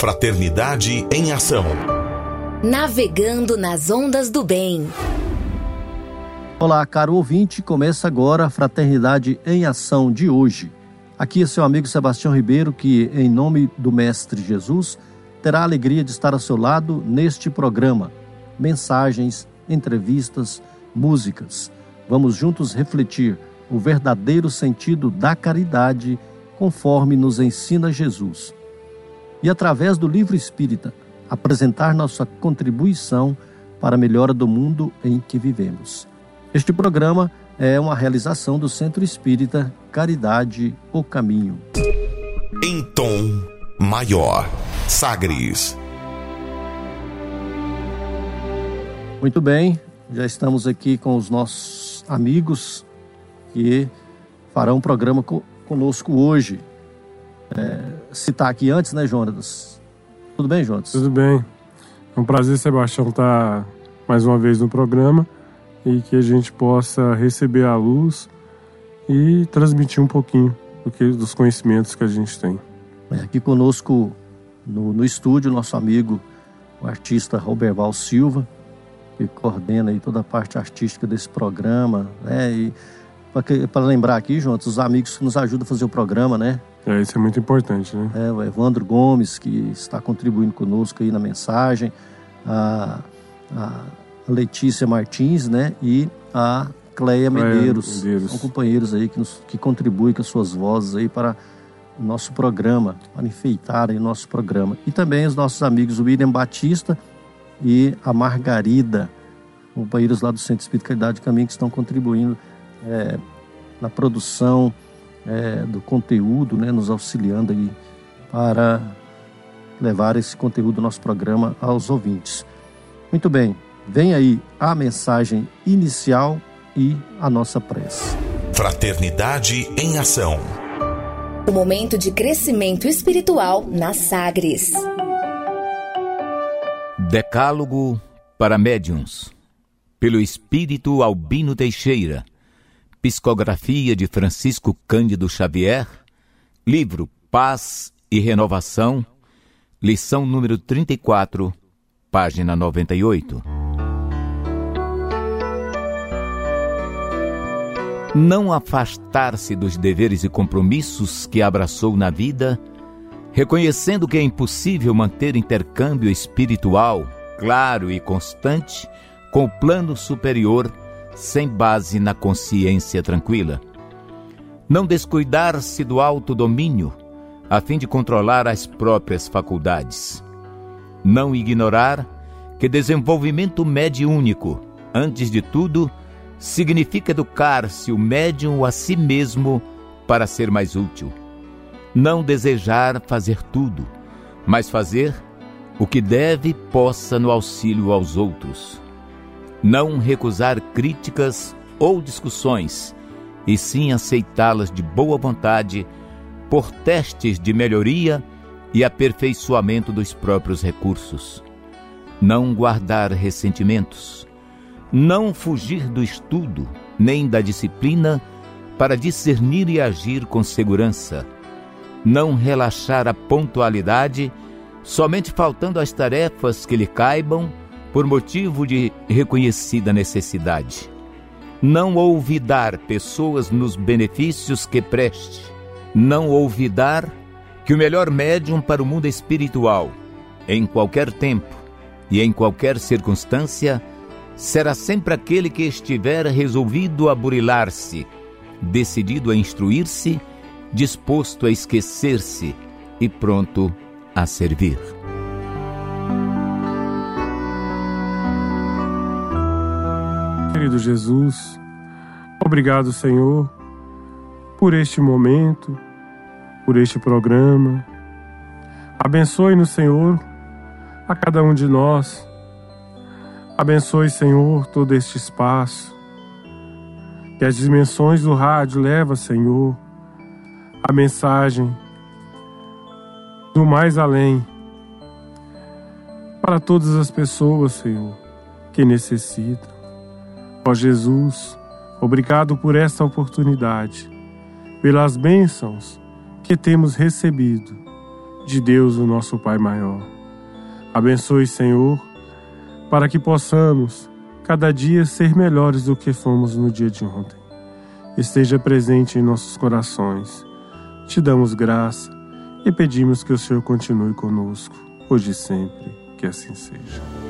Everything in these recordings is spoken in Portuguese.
Fraternidade em Ação. Navegando nas ondas do bem. Olá, caro ouvinte, começa agora a Fraternidade em Ação de hoje. Aqui é seu amigo Sebastião Ribeiro, que, em nome do Mestre Jesus, terá a alegria de estar ao seu lado neste programa. Mensagens, entrevistas, músicas. Vamos juntos refletir o verdadeiro sentido da caridade, conforme nos ensina Jesus e, através do livro espírita, apresentar nossa contribuição para a melhora do mundo em que vivemos. Este programa é uma realização do Centro Espírita Caridade o Caminho. Em tom maior, Sagres. Muito bem, já estamos aqui com os nossos amigos que farão um programa conosco hoje é, citar aqui antes, né, Jonas? Tudo bem, Jonas? Tudo bem. É um prazer, Sebastião, estar mais uma vez no programa e que a gente possa receber a luz e transmitir um pouquinho do que, dos conhecimentos que a gente tem. É, aqui conosco no, no estúdio, nosso amigo, o artista Roberval Silva, que coordena aí toda a parte artística desse programa, né? E para lembrar aqui, Jonas, os amigos que nos ajudam a fazer o programa, né? É, isso é muito importante, né? É, o Evandro Gomes, que está contribuindo conosco aí na mensagem, a, a Letícia Martins, né? E a Cleia Medeiros. Medeiros. São companheiros aí que, nos, que contribuem com as suas vozes aí para o nosso programa, para enfeitar o nosso programa. E também os nossos amigos William Batista e a Margarida, companheiros lá do Centro Espírito Caridade Caminho, que estão contribuindo é, na produção, é, do conteúdo, né, nos auxiliando aí para levar esse conteúdo do nosso programa aos ouvintes. Muito bem, vem aí a mensagem inicial e a nossa prece. Fraternidade em Ação. O momento de crescimento espiritual na Sagres. Decálogo para médiums. Pelo espírito Albino Teixeira Psicografia de Francisco Cândido Xavier, livro Paz e Renovação, lição número 34, página 98. Não afastar-se dos deveres e compromissos que abraçou na vida, reconhecendo que é impossível manter intercâmbio espiritual claro e constante com o plano superior sem base na consciência tranquila. Não descuidar-se do autodomínio, a fim de controlar as próprias faculdades. Não ignorar que desenvolvimento mediúnico, antes de tudo, significa educar-se o médium a si mesmo para ser mais útil. Não desejar fazer tudo, mas fazer o que deve possa no auxílio aos outros não recusar críticas ou discussões, e sim aceitá-las de boa vontade por testes de melhoria e aperfeiçoamento dos próprios recursos. Não guardar ressentimentos. Não fugir do estudo nem da disciplina para discernir e agir com segurança. Não relaxar a pontualidade, somente faltando as tarefas que lhe caibam por motivo de reconhecida necessidade. Não olvidar pessoas nos benefícios que preste. Não olvidar que o melhor médium para o mundo espiritual, em qualquer tempo e em qualquer circunstância, será sempre aquele que estiver resolvido a burilar-se, decidido a instruir-se, disposto a esquecer-se e pronto a servir. Querido Jesus, obrigado, Senhor, por este momento, por este programa. Abençoe-nos, Senhor, a cada um de nós. Abençoe, Senhor, todo este espaço. Que as dimensões do rádio leva, Senhor, a mensagem do mais além para todas as pessoas, Senhor, que necessitam. Ó Jesus, obrigado por esta oportunidade, pelas bênçãos que temos recebido de Deus, o nosso Pai maior. Abençoe, Senhor, para que possamos cada dia ser melhores do que fomos no dia de ontem. Esteja presente em nossos corações. Te damos graça e pedimos que o Senhor continue conosco, hoje e sempre, que assim seja.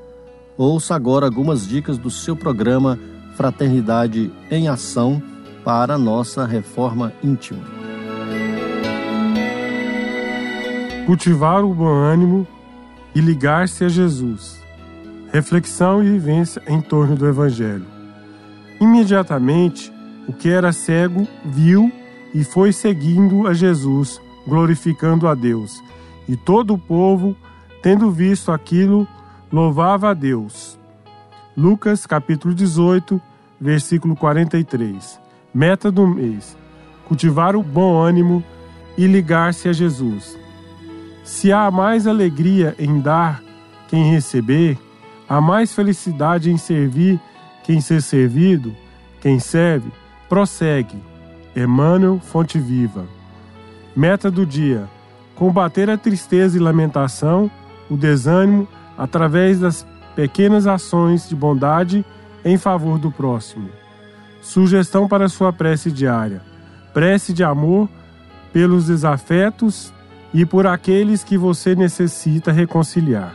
Ouça agora algumas dicas do seu programa Fraternidade em Ação para nossa reforma íntima. Cultivar o bom ânimo e ligar-se a Jesus. Reflexão e vivência em torno do Evangelho. Imediatamente, o que era cego viu e foi seguindo a Jesus, glorificando a Deus. E todo o povo, tendo visto aquilo, louvava a Deus. Lucas capítulo 18, versículo 43. Meta do mês: cultivar o bom ânimo e ligar-se a Jesus. Se há mais alegria em dar que em receber, há mais felicidade em servir que em ser servido, quem serve, prossegue. Emmanuel Fonte Viva. Meta do dia: combater a tristeza e lamentação, o desânimo, através das pequenas ações de bondade em favor do próximo. Sugestão para sua prece diária: prece de amor pelos desafetos e por aqueles que você necessita reconciliar.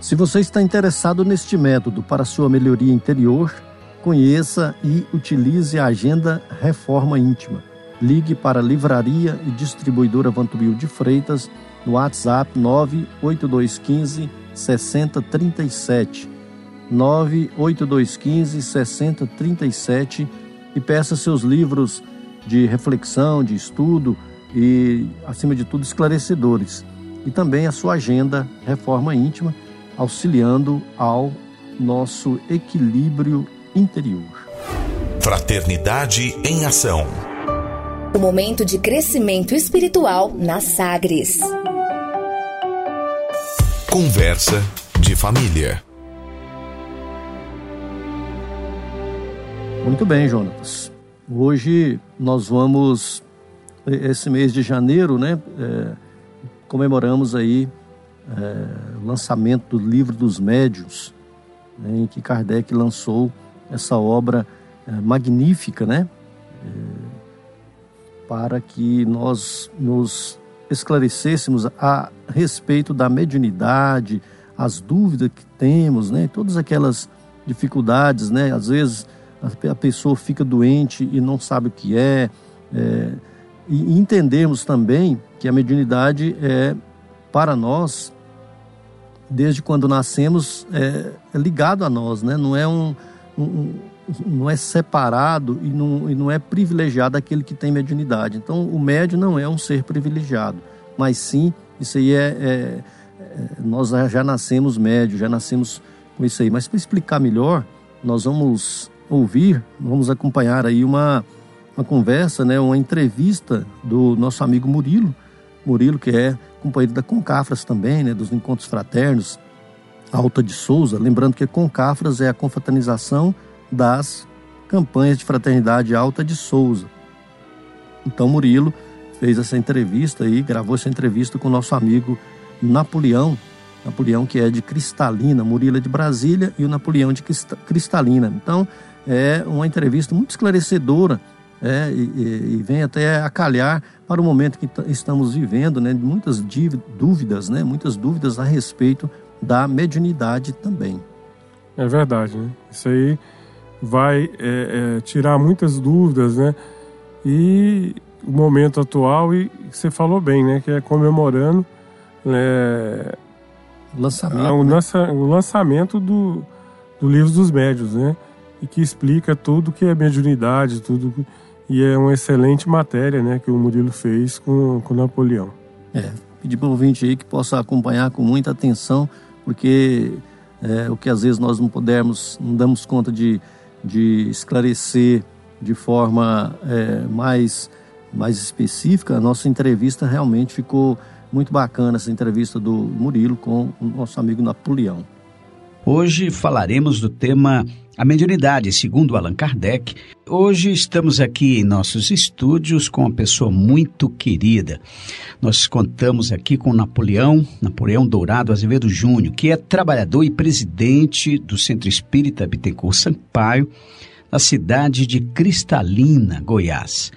Se você está interessado neste método para sua melhoria interior, conheça e utilize a Agenda Reforma Íntima. Ligue para a Livraria e Distribuidora Vantubil de Freitas no WhatsApp 98215 6037. 98215 6037 e peça seus livros de reflexão, de estudo e, acima de tudo, esclarecedores. E também a sua agenda Reforma Íntima, auxiliando ao nosso equilíbrio interior. Fraternidade em Ação. O momento de crescimento espiritual na Sagres. Conversa de família. Muito bem, Jonatas. Hoje nós vamos, esse mês de janeiro, né, é, comemoramos aí é, o lançamento do livro dos médios, né, em que Kardec lançou essa obra é, magnífica, né, para que nós nos esclarecêssemos a respeito da mediunidade, as dúvidas que temos, né, todas aquelas dificuldades, né, às vezes a pessoa fica doente e não sabe o que é, é e entendemos também que a mediunidade é para nós desde quando nascemos é, é ligado a nós, né? Não é um, um não é separado e não, e não é privilegiado aquele que tem mediunidade. Então, o médio não é um ser privilegiado, mas sim, isso aí é, é, é nós já nascemos médio, já nascemos com isso aí. Mas para explicar melhor, nós vamos ouvir, vamos acompanhar aí uma, uma conversa, né, uma entrevista do nosso amigo Murilo, Murilo que é companheiro da Concafras também, né, dos encontros fraternos, Alta de Souza, lembrando que Concafras é a confraternização das campanhas de fraternidade Alta de Souza. Então Murilo fez essa entrevista aí, gravou essa entrevista com o nosso amigo Napoleão, Napoleão que é de Cristalina, Murilo é de Brasília e o Napoleão de Cristalina. Então é uma entrevista muito esclarecedora é, e, e, vem até a calhar para o momento que estamos vivendo, né, de muitas dúvidas, né, muitas dúvidas a respeito da mediunidade também. É verdade, né? Isso aí vai é, é, tirar muitas dúvidas, né? E o momento atual, e você falou bem, né? Que é comemorando né, lançamento, o, né? lança, o lançamento do, do Livro dos Médios, né? E que explica tudo que é mediunidade, tudo E é uma excelente matéria né, que o Murilo fez com, com Napoleão. É, pedir para o ouvinte aí que possa acompanhar com muita atenção, porque é, o que às vezes nós não pudermos, não damos conta de, de esclarecer de forma é, mais, mais específica, a nossa entrevista realmente ficou muito bacana, essa entrevista do Murilo com o nosso amigo Napoleão. Hoje falaremos do tema a mediunidade, segundo Allan Kardec. Hoje estamos aqui em nossos estúdios com uma pessoa muito querida. Nós contamos aqui com Napoleão, Napoleão Dourado Azevedo Júnior, que é trabalhador e presidente do Centro Espírita Bittencourt Sampaio, na cidade de Cristalina, Goiás.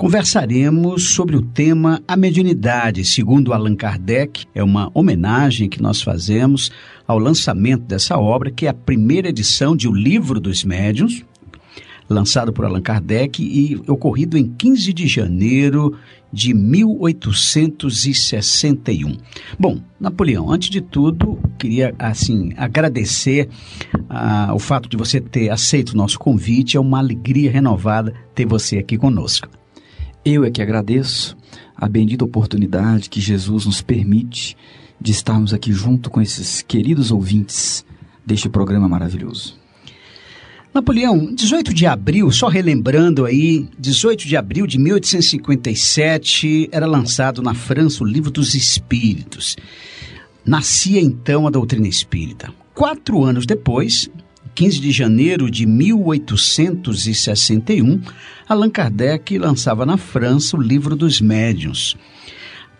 Conversaremos sobre o tema A Mediunidade, segundo Allan Kardec. É uma homenagem que nós fazemos ao lançamento dessa obra, que é a primeira edição de O Livro dos Médiuns, lançado por Allan Kardec e ocorrido em 15 de janeiro de 1861. Bom, Napoleão, antes de tudo, queria assim agradecer ah, o fato de você ter aceito o nosso convite. É uma alegria renovada ter você aqui conosco. Eu é que agradeço a bendita oportunidade que Jesus nos permite de estarmos aqui junto com esses queridos ouvintes deste programa maravilhoso. Napoleão, 18 de abril, só relembrando aí, 18 de abril de 1857 era lançado na França o Livro dos Espíritos. Nascia então a doutrina espírita. Quatro anos depois, 15 de janeiro de 1861, Allan Kardec lançava na França o Livro dos Médiuns.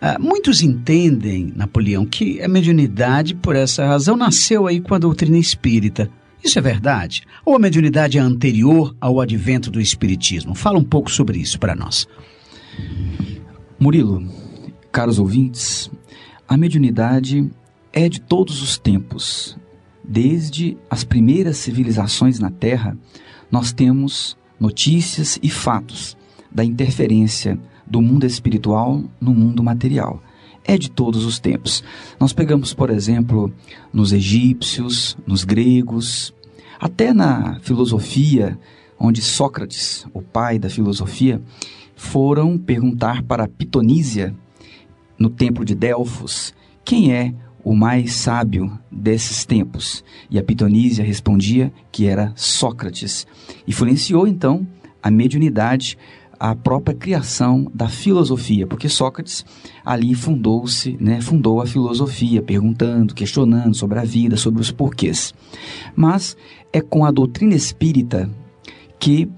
Ah, muitos entendem, Napoleão, que a mediunidade, por essa razão, nasceu aí com a doutrina espírita. Isso é verdade? Ou a mediunidade é anterior ao advento do espiritismo? Fala um pouco sobre isso para nós. Murilo, caros ouvintes, a mediunidade é de todos os tempos. Desde as primeiras civilizações na Terra, nós temos notícias e fatos da interferência do mundo espiritual no mundo material. É de todos os tempos. Nós pegamos, por exemplo, nos egípcios, nos gregos, até na filosofia, onde Sócrates, o pai da filosofia, foram perguntar para Pitonísia, no templo de Delfos, quem é o mais sábio desses tempos. E a Pitonísia respondia que era Sócrates. Influenciou então a mediunidade, a própria criação da filosofia, porque Sócrates ali fundou-se, né, fundou a filosofia, perguntando, questionando sobre a vida, sobre os porquês. Mas é com a doutrina espírita que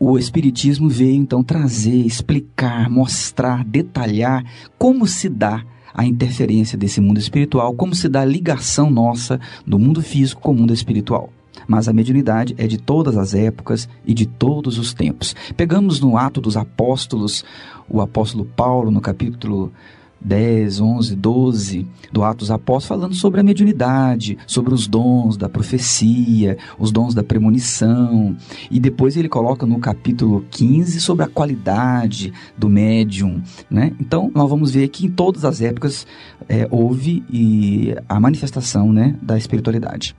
o Espiritismo veio então trazer, explicar, mostrar, detalhar como se dá a interferência desse mundo espiritual, como se dá a ligação nossa do mundo físico com o mundo espiritual. Mas a mediunidade é de todas as épocas e de todos os tempos. Pegamos no Ato dos Apóstolos, o apóstolo Paulo, no capítulo 10, 11, 12 do Atos Apóstolos, falando sobre a mediunidade, sobre os dons da profecia, os dons da premonição. E depois ele coloca no capítulo 15 sobre a qualidade do médium. Né? Então, nós vamos ver que em todas as épocas é, houve e a manifestação né, da espiritualidade.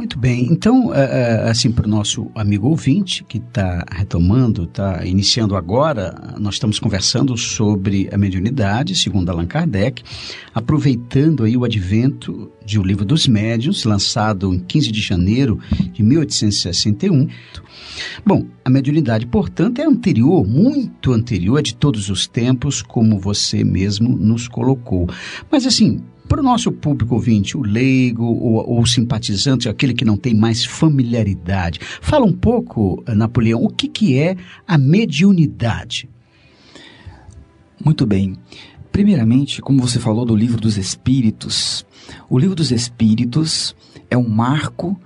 Muito bem. Então, é, é, assim, para o nosso amigo ouvinte que está retomando, está iniciando agora, nós estamos conversando sobre a mediunidade, segundo Allan Kardec, aproveitando aí o advento de O Livro dos Médiuns, lançado em 15 de janeiro de 1861. Bom, a mediunidade, portanto, é anterior, muito anterior de todos os tempos, como você mesmo nos colocou. Mas, assim, para o nosso público ouvinte, o leigo ou, simpatizante, aquele que não tem mais familiaridade, fala um pouco, eh, Napoleão, o que, que é a mediunidade? Muito bem. Primeiramente, como você falou do livro dos Espíritos, o livro dos Espíritos é um marco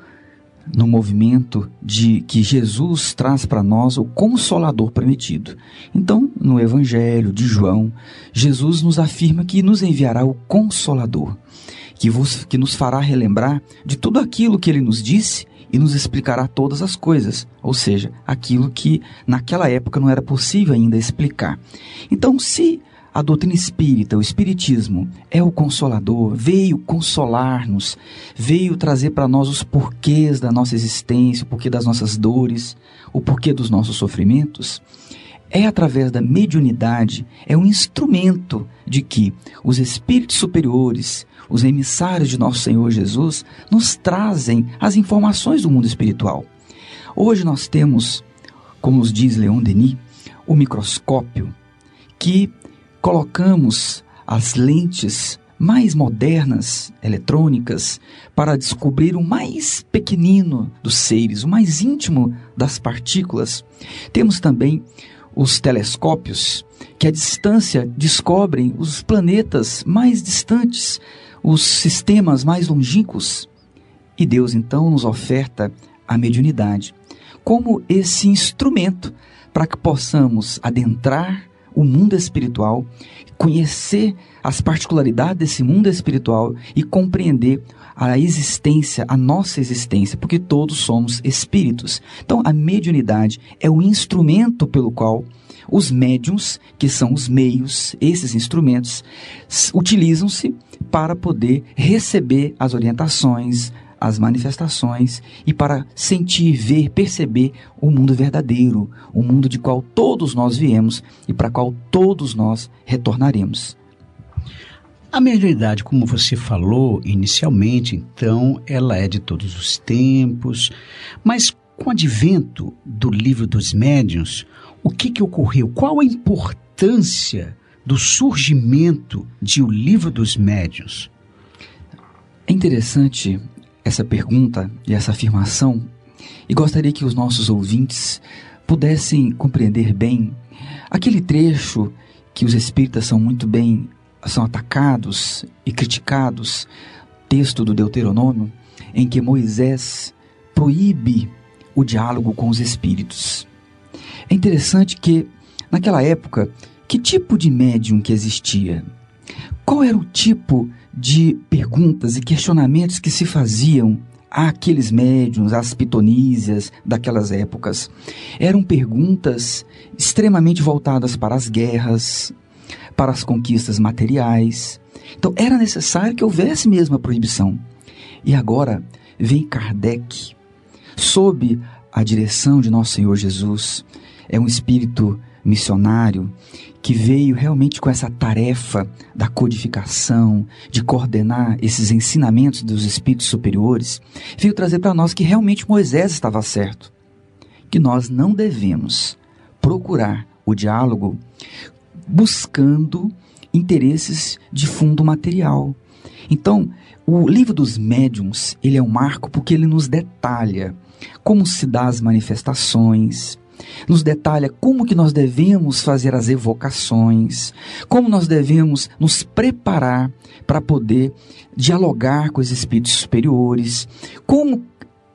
no movimento de que Jesus traz para nós o consolador prometido. Então, no Evangelho de João, Jesus nos afirma que nos enviará o consolador, que, vos, que nos fará relembrar de tudo aquilo que ele nos disse e nos explicará todas as coisas, ou seja, aquilo que naquela época não era possível ainda explicar. Então, se a doutrina espírita, o espiritismo, é o consolador, veio consolar-nos, veio trazer para nós os porquês da nossa existência, o porquê das nossas dores, o porquê dos nossos sofrimentos, é através da mediunidade, é um instrumento de que os espíritos superiores, os emissários de nosso Senhor Jesus, nos trazem as informações do mundo espiritual. Hoje nós temos, como nos diz Leon Denis, o microscópio que colocamos as lentes mais modernas, eletrônicas, para descobrir o mais pequenino dos seres, o mais íntimo das partículas. Temos também os telescópios que à distância descobrem os planetas mais distantes, os sistemas mais longínquos. E Deus então nos oferta a mediunidade como esse instrumento para que possamos adentrar o mundo espiritual, conhecer as particularidades desse mundo espiritual e compreender a existência, a nossa existência, porque todos somos espíritos. Então, a mediunidade é o instrumento pelo qual os médiums, que são os meios, esses instrumentos, utilizam-se para poder receber as orientações, as manifestações e para sentir, ver, perceber o mundo verdadeiro, o mundo de qual todos nós viemos e para qual todos nós retornaremos. A mediunidade, como você falou inicialmente, então, ela é de todos os tempos, mas com o advento do livro dos médiuns, o que, que ocorreu? Qual a importância do surgimento de O Livro dos Médiuns? É interessante essa pergunta e essa afirmação e gostaria que os nossos ouvintes pudessem compreender bem aquele trecho que os espíritas são muito bem são atacados e criticados, texto do Deuteronômio, em que Moisés proíbe o diálogo com os espíritos. É interessante que naquela época, que tipo de médium que existia? Qual era o tipo de perguntas e questionamentos que se faziam àqueles médiums, às pitonísias daquelas épocas. Eram perguntas extremamente voltadas para as guerras, para as conquistas materiais. Então era necessário que houvesse mesmo a proibição. E agora vem Kardec, sob a direção de nosso Senhor Jesus, é um espírito missionário que veio realmente com essa tarefa da codificação, de coordenar esses ensinamentos dos espíritos superiores, veio trazer para nós que realmente Moisés estava certo, que nós não devemos procurar o diálogo buscando interesses de fundo material. Então, o livro dos médiums, ele é um marco porque ele nos detalha como se dá as manifestações, nos detalha como que nós devemos fazer as evocações, como nós devemos nos preparar para poder dialogar com os espíritos superiores, como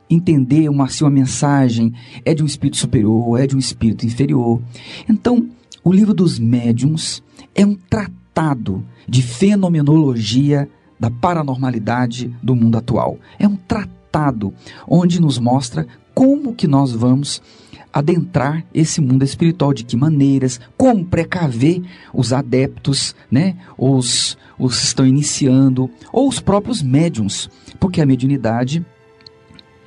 entender uma, se uma mensagem é de um espírito superior, é de um espírito inferior. Então, o livro dos médiums é um tratado de fenomenologia da paranormalidade do mundo atual. É um tratado onde nos mostra como que nós vamos adentrar esse mundo espiritual, de que maneiras, como precaver os adeptos, né, os, os que estão iniciando, ou os próprios médiums, porque a mediunidade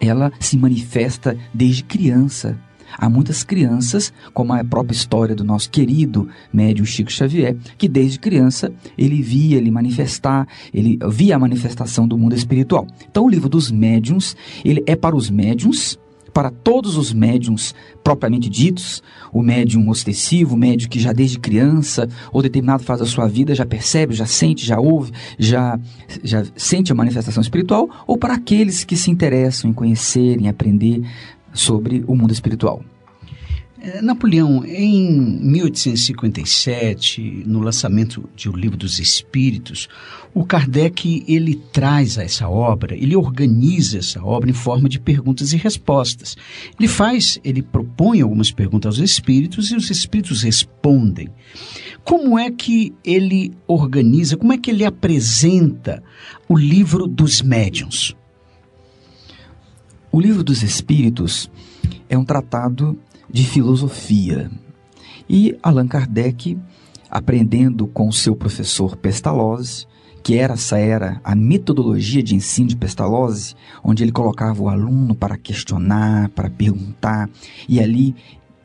ela se manifesta desde criança. Há muitas crianças, como a própria história do nosso querido médium Chico Xavier, que desde criança ele via ele manifestar, ele via a manifestação do mundo espiritual. Então o livro dos médiums, ele é para os médiums para todos os médiums propriamente ditos, o médium ostensivo, o médium que já desde criança ou determinado fase da sua vida já percebe, já sente, já ouve, já, já sente a manifestação espiritual, ou para aqueles que se interessam em conhecer, em aprender sobre o mundo espiritual. É, Napoleão, em 1857, no lançamento de O Livro dos Espíritos, o Kardec ele traz a essa obra, ele organiza essa obra em forma de perguntas e respostas. Ele faz, ele propõe algumas perguntas aos espíritos e os espíritos respondem. Como é que ele organiza, como é que ele apresenta o livro dos médiuns? O livro dos espíritos é um tratado de filosofia. E Allan Kardec aprendendo com seu professor Pestalozzi, que era essa era a metodologia de ensino de Pestalozzi, onde ele colocava o aluno para questionar, para perguntar, e ali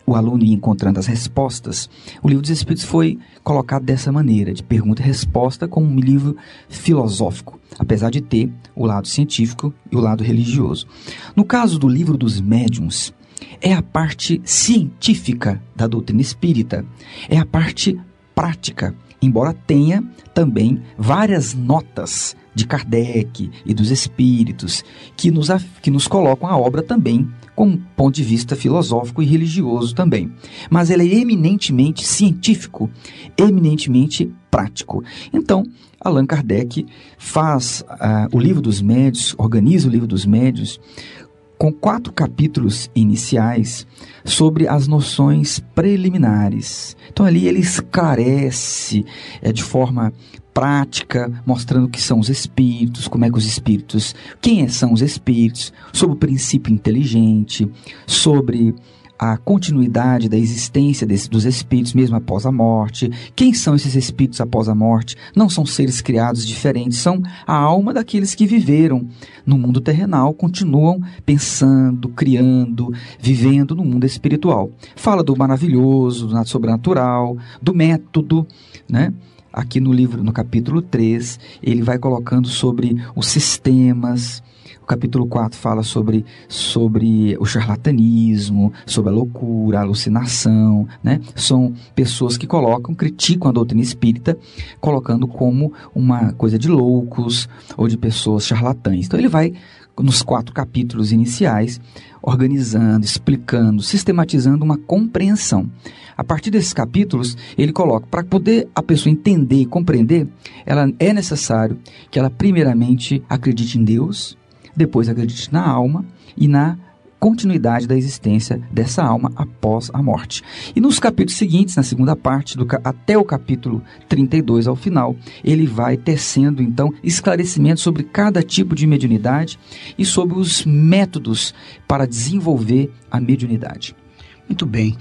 o aluno ia encontrando as respostas, o livro dos Espíritos foi colocado dessa maneira, de pergunta e resposta, como um livro filosófico, apesar de ter o lado científico e o lado religioso. No caso do livro dos médiuns, é a parte científica da doutrina espírita, é a parte prática, embora tenha também várias notas de Kardec e dos espíritos que nos, que nos colocam a obra também com um ponto de vista filosófico e religioso também. Mas ela é eminentemente científico, eminentemente prático. Então, Allan Kardec faz uh, o livro dos médios, organiza o livro dos médios com quatro capítulos iniciais sobre as noções preliminares. Então ali ele esclarece é, de forma prática, mostrando o que são os espíritos, como é que os espíritos, quem são os espíritos, sobre o princípio inteligente, sobre a continuidade da existência desse, dos espíritos mesmo após a morte. Quem são esses espíritos após a morte? Não são seres criados diferentes, são a alma daqueles que viveram no mundo terrenal, continuam pensando, criando, vivendo no mundo espiritual. Fala do maravilhoso, do sobrenatural, do método, né? Aqui no livro, no capítulo 3, ele vai colocando sobre os sistemas, capítulo 4 fala sobre, sobre o charlatanismo, sobre a loucura, a alucinação, né? São pessoas que colocam, criticam a doutrina espírita, colocando como uma coisa de loucos ou de pessoas charlatãs. Então ele vai nos quatro capítulos iniciais, organizando, explicando, sistematizando uma compreensão. A partir desses capítulos, ele coloca, para poder a pessoa entender e compreender, ela é necessário que ela primeiramente acredite em Deus, depois acredite na alma e na continuidade da existência dessa alma após a morte. E nos capítulos seguintes, na segunda parte, do, até o capítulo 32 ao final, ele vai tecendo então esclarecimentos sobre cada tipo de mediunidade e sobre os métodos para desenvolver a mediunidade. Muito bem.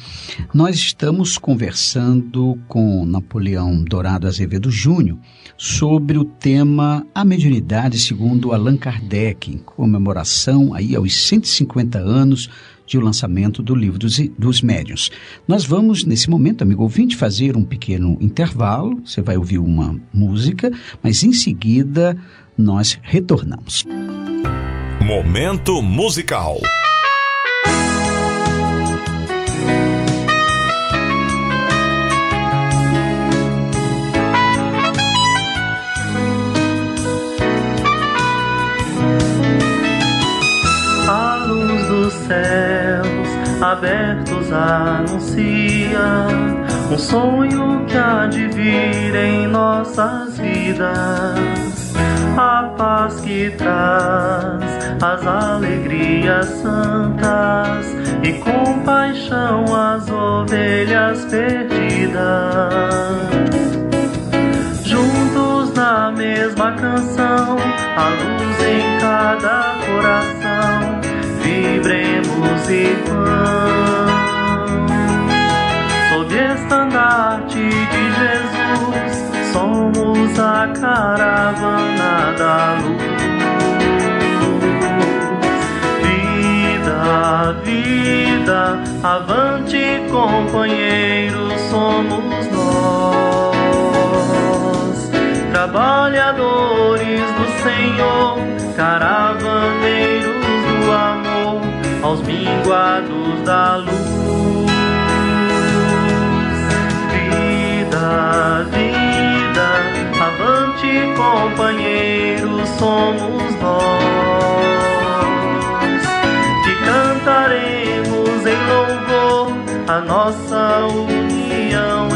Nós estamos conversando com Napoleão Dourado Azevedo Júnior sobre o tema A Mediunidade segundo Allan Kardec, em comemoração aí aos 150 anos de o lançamento do livro dos, dos médiuns. Nós vamos, nesse momento, amigo ouvinte, fazer um pequeno intervalo. Você vai ouvir uma música, mas em seguida nós retornamos. Momento musical. Céus abertos anuncia um sonho que há de vir em nossas vidas. A paz que traz as alegrias santas e compaixão às ovelhas perdidas. Juntos na mesma canção, a luz em cada coração somos a caravana da luz. Vida, vida, avante, companheiros, somos nós, trabalhadores do Senhor, caravaneiros do amor aos minguados da luz. Companheiros, somos nós. Te cantaremos em louvor a nossa união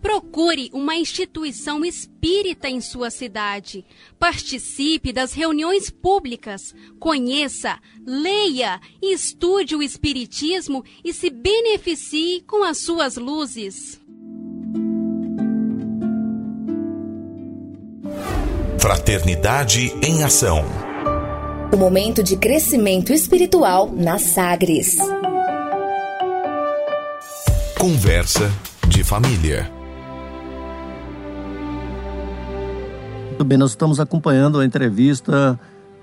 Procure uma instituição espírita em sua cidade. Participe das reuniões públicas. Conheça, leia e estude o Espiritismo e se beneficie com as suas luzes. Fraternidade em Ação. O momento de crescimento espiritual na Sagres. Conversa de família. Bem, nós estamos acompanhando a entrevista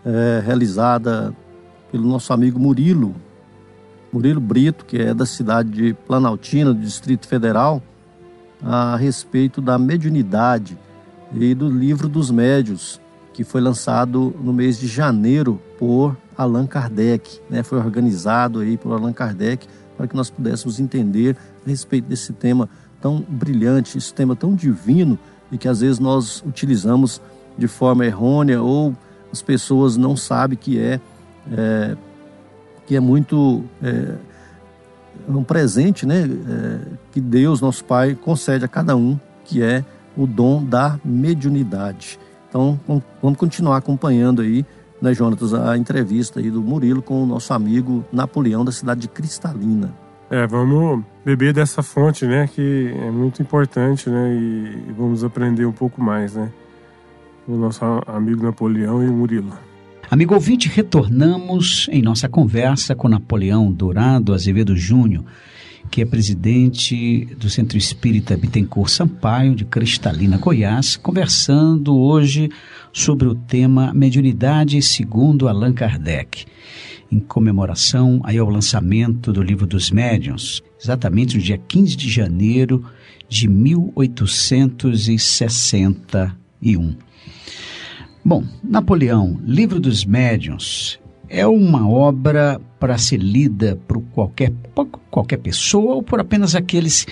é, realizada pelo nosso amigo Murilo, Murilo Brito, que é da cidade de Planaltina, do Distrito Federal, a respeito da mediunidade e do livro dos médios, que foi lançado no mês de janeiro por Allan Kardec, né? Foi organizado aí por Allan Kardec para que nós pudéssemos entender a respeito desse tema tão brilhante, esse tema tão divino e que às vezes nós utilizamos de forma errônea ou as pessoas não sabem que é, é que é muito é, um presente, né, é, que Deus nosso Pai concede a cada um, que é o dom da mediunidade. Então vamos continuar acompanhando aí, né, Jonatas, a entrevista aí do Murilo com o nosso amigo Napoleão da cidade de Cristalina. É, vamos beber dessa fonte, né, que é muito importante, né, e vamos aprender um pouco mais, né, o nosso amigo Napoleão e o Murilo. Amigo ouvinte, retornamos em nossa conversa com Napoleão Dourado Azevedo Júnior, que é presidente do Centro Espírita Bittencourt Sampaio, de Cristalina, Goiás, conversando hoje sobre o tema Mediunidade segundo Allan Kardec em comemoração aí ao lançamento do Livro dos Médiuns, exatamente no dia 15 de janeiro de 1861. Bom, Napoleão, Livro dos Médiuns, é uma obra para ser lida por qualquer, por qualquer pessoa ou por apenas aqueles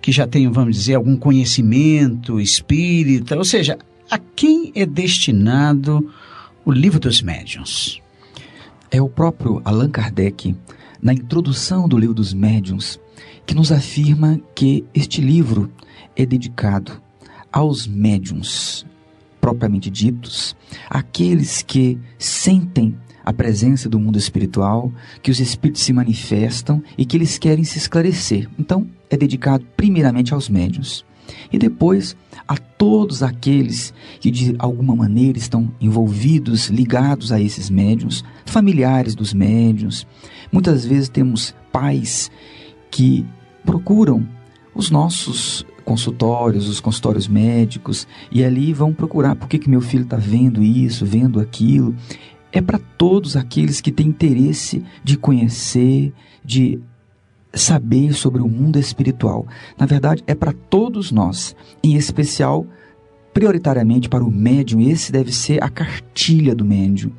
que já tenham, vamos dizer, algum conhecimento espírita, ou seja, a quem é destinado o Livro dos Médiuns? É o próprio Allan Kardec, na introdução do Livro dos Médiuns, que nos afirma que este livro é dedicado aos médiums propriamente ditos, aqueles que sentem a presença do mundo espiritual, que os espíritos se manifestam e que eles querem se esclarecer. Então, é dedicado primeiramente aos médiuns e depois a todos aqueles que de alguma maneira estão envolvidos, ligados a esses médiums, familiares dos médiums. Muitas vezes temos pais que procuram os nossos consultórios, os consultórios médicos, e ali vão procurar por que, que meu filho está vendo isso, vendo aquilo. É para todos aqueles que têm interesse de conhecer, de saber sobre o mundo espiritual. Na verdade, é para todos nós, em especial, prioritariamente para o médium. Esse deve ser a cartilha do médium.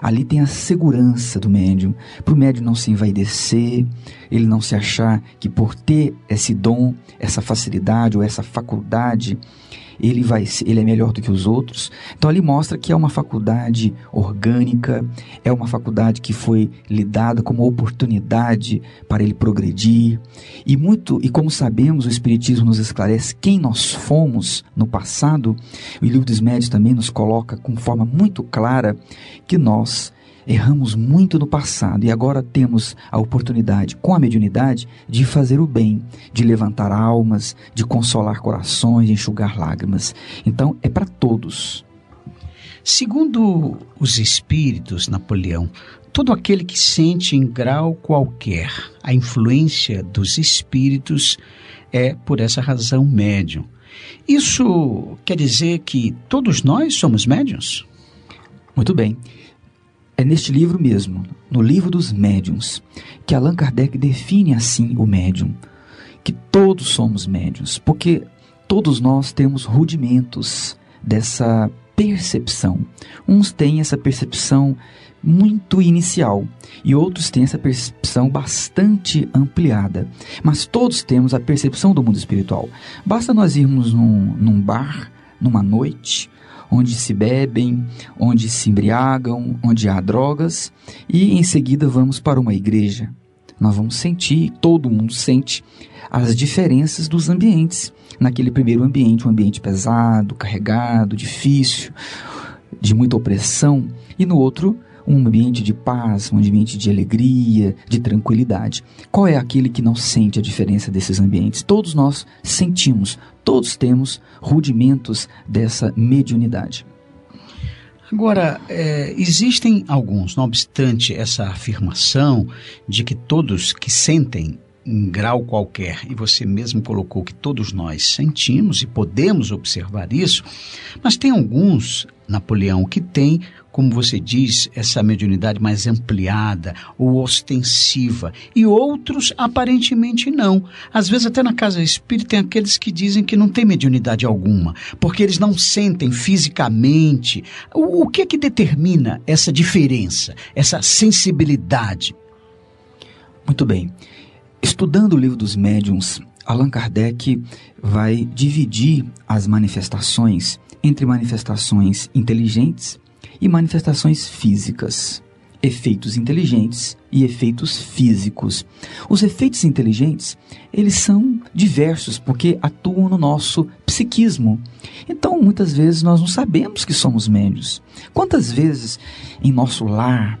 Ali tem a segurança do médium, para o médium não se envaidecer, ele não se achar que por ter esse dom, essa facilidade ou essa faculdade, ele vai ele é melhor do que os outros. Então ali mostra que é uma faculdade orgânica, é uma faculdade que foi lhe dada como oportunidade para ele progredir. E muito, e como sabemos, o espiritismo nos esclarece quem nós fomos no passado. O livro dos médios também nos coloca com forma muito clara que nós Erramos muito no passado e agora temos a oportunidade, com a mediunidade, de fazer o bem, de levantar almas, de consolar corações, de enxugar lágrimas. Então, é para todos. Segundo os espíritos, Napoleão, todo aquele que sente em grau qualquer a influência dos espíritos é, por essa razão, médium. Isso quer dizer que todos nós somos médiums? Muito bem. É neste livro mesmo, no livro dos médiums, que Allan Kardec define assim o médium, que todos somos médiums, porque todos nós temos rudimentos dessa percepção. Uns têm essa percepção muito inicial e outros têm essa percepção bastante ampliada. Mas todos temos a percepção do mundo espiritual. Basta nós irmos num, num bar, numa noite, onde se bebem, onde se embriagam, onde há drogas, e em seguida vamos para uma igreja. Nós vamos sentir, todo mundo sente, as diferenças dos ambientes. Naquele primeiro ambiente, um ambiente pesado, carregado, difícil, de muita opressão, e no outro, um ambiente de paz, um ambiente de alegria, de tranquilidade. Qual é aquele que não sente a diferença desses ambientes? Todos nós sentimos, todos temos rudimentos dessa mediunidade. Agora, é, existem alguns, não obstante essa afirmação de que todos que sentem em grau qualquer, e você mesmo colocou que todos nós sentimos e podemos observar isso, mas tem alguns, Napoleão, que tem, como você diz, essa mediunidade mais ampliada ou ostensiva, e outros aparentemente não. Às vezes, até na casa espírita, tem aqueles que dizem que não tem mediunidade alguma, porque eles não sentem fisicamente. O, o que é que determina essa diferença, essa sensibilidade? Muito bem. Estudando o livro dos médiuns, Allan Kardec vai dividir as manifestações entre manifestações inteligentes e manifestações físicas. Efeitos inteligentes e efeitos físicos. Os efeitos inteligentes, eles são diversos porque atuam no nosso psiquismo. Então, muitas vezes nós não sabemos que somos médios. Quantas vezes em nosso lar,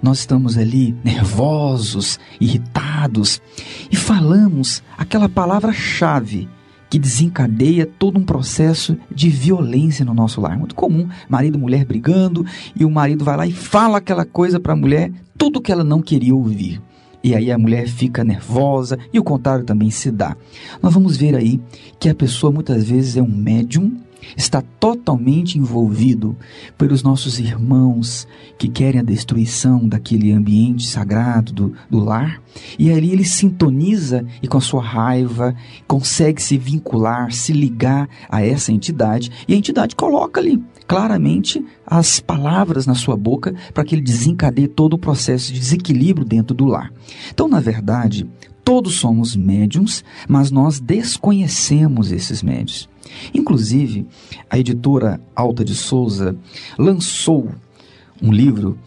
nós estamos ali nervosos, irritados e falamos aquela palavra-chave que desencadeia todo um processo de violência no nosso lar. Muito comum, marido e mulher brigando e o marido vai lá e fala aquela coisa para a mulher, tudo que ela não queria ouvir. E aí a mulher fica nervosa e o contrário também se dá. Nós vamos ver aí que a pessoa muitas vezes é um médium está totalmente envolvido pelos nossos irmãos que querem a destruição daquele ambiente sagrado do, do lar, e ali ele sintoniza e com a sua raiva consegue se vincular, se ligar a essa entidade, e a entidade coloca ali claramente as palavras na sua boca para que ele desencadeie todo o processo de desequilíbrio dentro do lar. Então, na verdade, todos somos médiums, mas nós desconhecemos esses médios. Inclusive, a editora Alta de Souza lançou um livro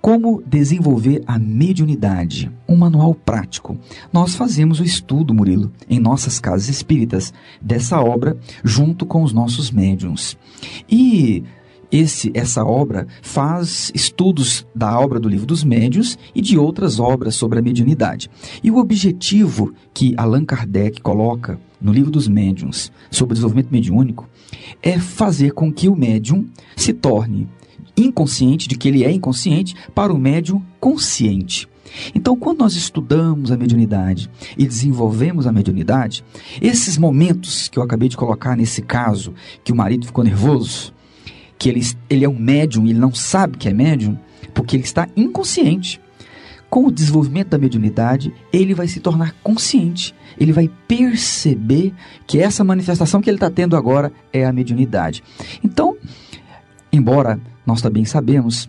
como desenvolver a mediunidade, um manual prático. Nós fazemos o estudo, Murilo, em nossas casas espíritas, dessa obra, junto com os nossos médiums. E esse, essa obra faz estudos da obra do Livro dos Médios e de outras obras sobre a mediunidade. E o objetivo que Allan Kardec coloca no livro dos médiums sobre o desenvolvimento mediúnico é fazer com que o médium se torne inconsciente, de que ele é inconsciente, para o médium consciente. Então, quando nós estudamos a mediunidade e desenvolvemos a mediunidade, esses momentos que eu acabei de colocar nesse caso, que o marido ficou nervoso, que ele, ele é um médium e ele não sabe que é médium, porque ele está inconsciente. Com o desenvolvimento da mediunidade, ele vai se tornar consciente ele vai perceber que essa manifestação que ele está tendo agora é a mediunidade. Então, embora nós também sabemos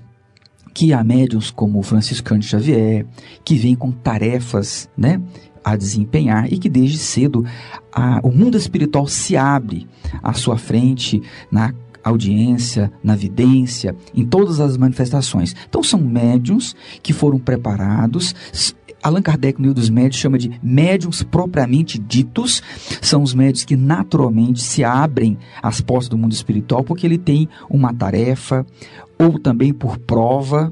que há médiums como Franciscano Xavier, que vêm com tarefas, né, a desempenhar e que desde cedo a, o mundo espiritual se abre à sua frente na audiência, na vidência, em todas as manifestações. Então são médiums que foram preparados, Allan Kardec, no livro dos médios, chama de médiums propriamente ditos. São os médios que naturalmente se abrem às portas do mundo espiritual porque ele tem uma tarefa, ou também por prova,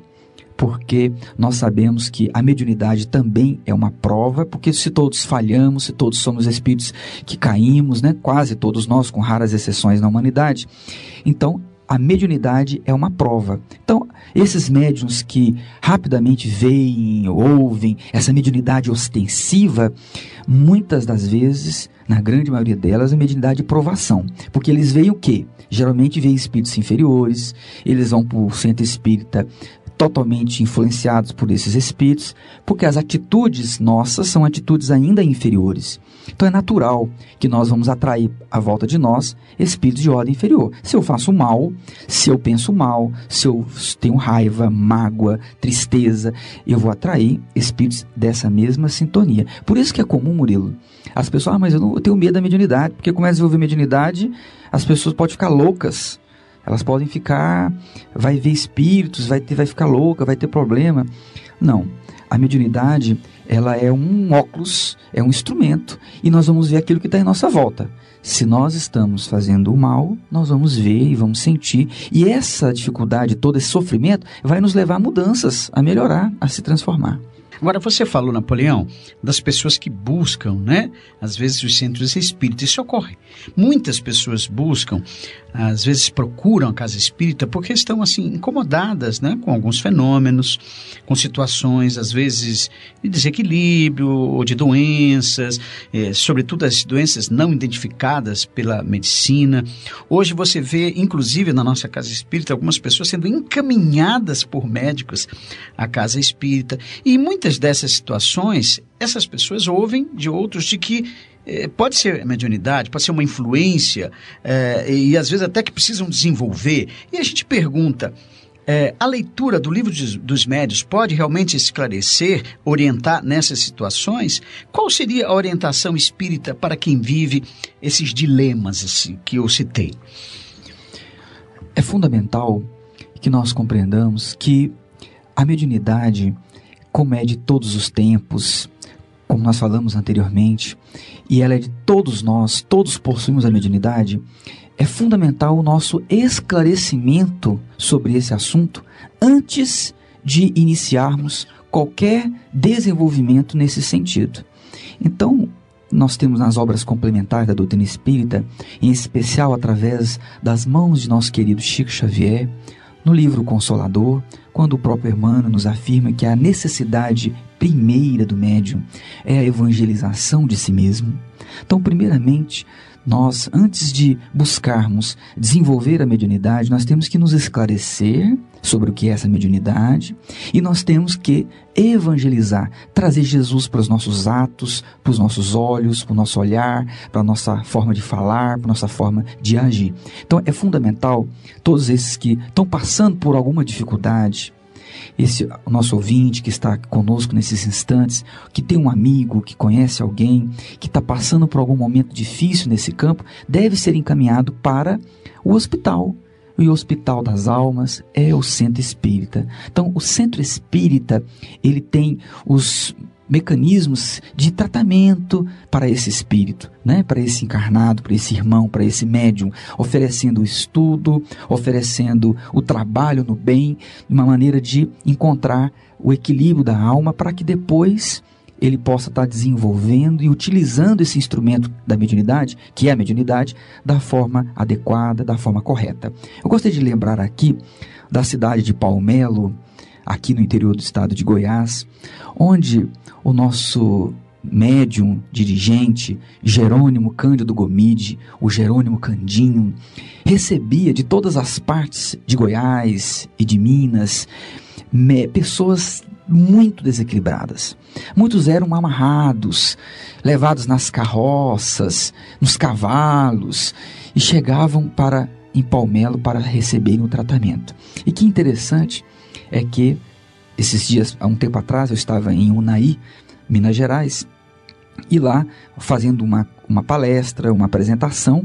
porque nós sabemos que a mediunidade também é uma prova, porque se todos falhamos, se todos somos espíritos que caímos, né, quase todos nós, com raras exceções na humanidade, então a mediunidade é uma prova. Então, esses médiums que rapidamente veem, ouvem, essa mediunidade ostensiva, muitas das vezes, na grande maioria delas, é mediunidade de provação. Porque eles veem o quê? Geralmente veem espíritos inferiores, eles vão para o centro espírita totalmente influenciados por esses espíritos, porque as atitudes nossas são atitudes ainda inferiores. Então é natural que nós vamos atrair à volta de nós espíritos de ordem inferior. Se eu faço mal, se eu penso mal, se eu tenho raiva, mágoa, tristeza, eu vou atrair espíritos dessa mesma sintonia. Por isso que é comum, Murilo, as pessoas, ah, mas eu, não, eu tenho medo da mediunidade, porque começa a desenvolver mediunidade, as pessoas podem ficar loucas. Elas podem ficar, vai ver espíritos, vai ter, vai ficar louca, vai ter problema. Não. A mediunidade, ela é um óculos, é um instrumento, e nós vamos ver aquilo que está em nossa volta. Se nós estamos fazendo o mal, nós vamos ver e vamos sentir. E essa dificuldade, todo esse sofrimento, vai nos levar a mudanças, a melhorar, a se transformar. Agora, você falou, Napoleão, das pessoas que buscam, né? Às vezes os centros espíritas. Isso ocorre. Muitas pessoas buscam, às vezes procuram a casa espírita porque estão, assim, incomodadas, né? Com alguns fenômenos, com situações, às vezes, de desequilíbrio ou de doenças, eh, sobretudo as doenças não identificadas pela medicina. Hoje você vê, inclusive na nossa casa espírita, algumas pessoas sendo encaminhadas por médicos à casa espírita. E muitas muitas dessas situações, essas pessoas ouvem de outros de que eh, pode ser mediunidade, pode ser uma influência, eh, e às vezes até que precisam desenvolver. E a gente pergunta. Eh, a leitura do livro de, dos médios pode realmente esclarecer, orientar nessas situações? Qual seria a orientação espírita para quem vive esses dilemas assim, que eu citei? É fundamental que nós compreendamos que a mediunidade como é de todos os tempos, como nós falamos anteriormente, e ela é de todos nós, todos possuímos a mediunidade, é fundamental o nosso esclarecimento sobre esse assunto antes de iniciarmos qualquer desenvolvimento nesse sentido. Então, nós temos nas obras complementares da doutrina espírita, em especial através das mãos de nosso querido Chico Xavier, no livro Consolador, quando o próprio Emmanuel nos afirma que a necessidade primeira do médium é a evangelização de si mesmo. Então, primeiramente, nós, antes de buscarmos desenvolver a mediunidade, nós temos que nos esclarecer sobre o que é essa mediunidade e nós temos que evangelizar, trazer Jesus para os nossos atos, para os nossos olhos, para o nosso olhar, para a nossa forma de falar, para a nossa forma de agir. Então é fundamental todos esses que estão passando por alguma dificuldade, esse nosso ouvinte que está conosco nesses instantes, que tem um amigo, que conhece alguém, que está passando por algum momento difícil nesse campo, deve ser encaminhado para o hospital. E o Hospital das Almas é o centro espírita. Então, o centro espírita, ele tem os mecanismos de tratamento para esse espírito, né? para esse encarnado, para esse irmão, para esse médium, oferecendo o estudo, oferecendo o trabalho no bem, uma maneira de encontrar o equilíbrio da alma para que depois ele possa estar desenvolvendo e utilizando esse instrumento da mediunidade, que é a mediunidade, da forma adequada, da forma correta. Eu gostaria de lembrar aqui da cidade de Palmelo, aqui no interior do estado de Goiás, onde o nosso médium, dirigente, Jerônimo Cândido Gomide, o Jerônimo Candinho, recebia de todas as partes de Goiás e de Minas pessoas muito desequilibradas. Muitos eram amarrados, levados nas carroças, nos cavalos e chegavam para em Palmelo para receberem o tratamento. E que interessante é que esses dias, há um tempo atrás, eu estava em Unai, Minas Gerais, e lá, fazendo uma, uma palestra, uma apresentação,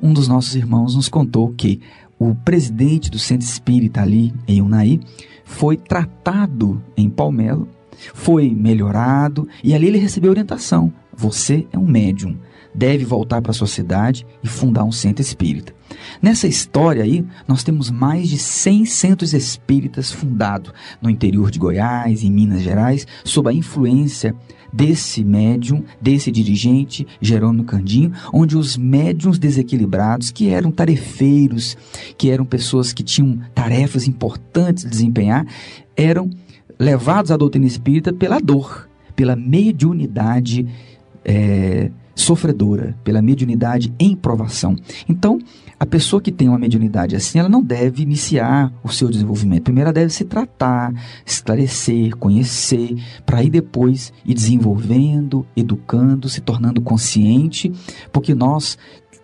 um dos nossos irmãos nos contou que o presidente do centro espírita ali em Unai foi tratado em Palmelo, foi melhorado e ali ele recebeu orientação. Você é um médium, deve voltar para a sua cidade e fundar um centro espírita. Nessa história aí, nós temos mais de 100 centros espíritas fundados no interior de Goiás, em Minas Gerais, sob a influência desse médium, desse dirigente, Jerônimo Candinho, onde os médiums desequilibrados, que eram tarefeiros, que eram pessoas que tinham tarefas importantes de desempenhar, eram levados à doutrina espírita pela dor, pela mediunidade é, sofredora, pela mediunidade em provação. Então, a pessoa que tem uma mediunidade assim, ela não deve iniciar o seu desenvolvimento. Primeiro, ela deve se tratar, esclarecer, conhecer, para aí depois ir desenvolvendo, educando, se tornando consciente, porque nós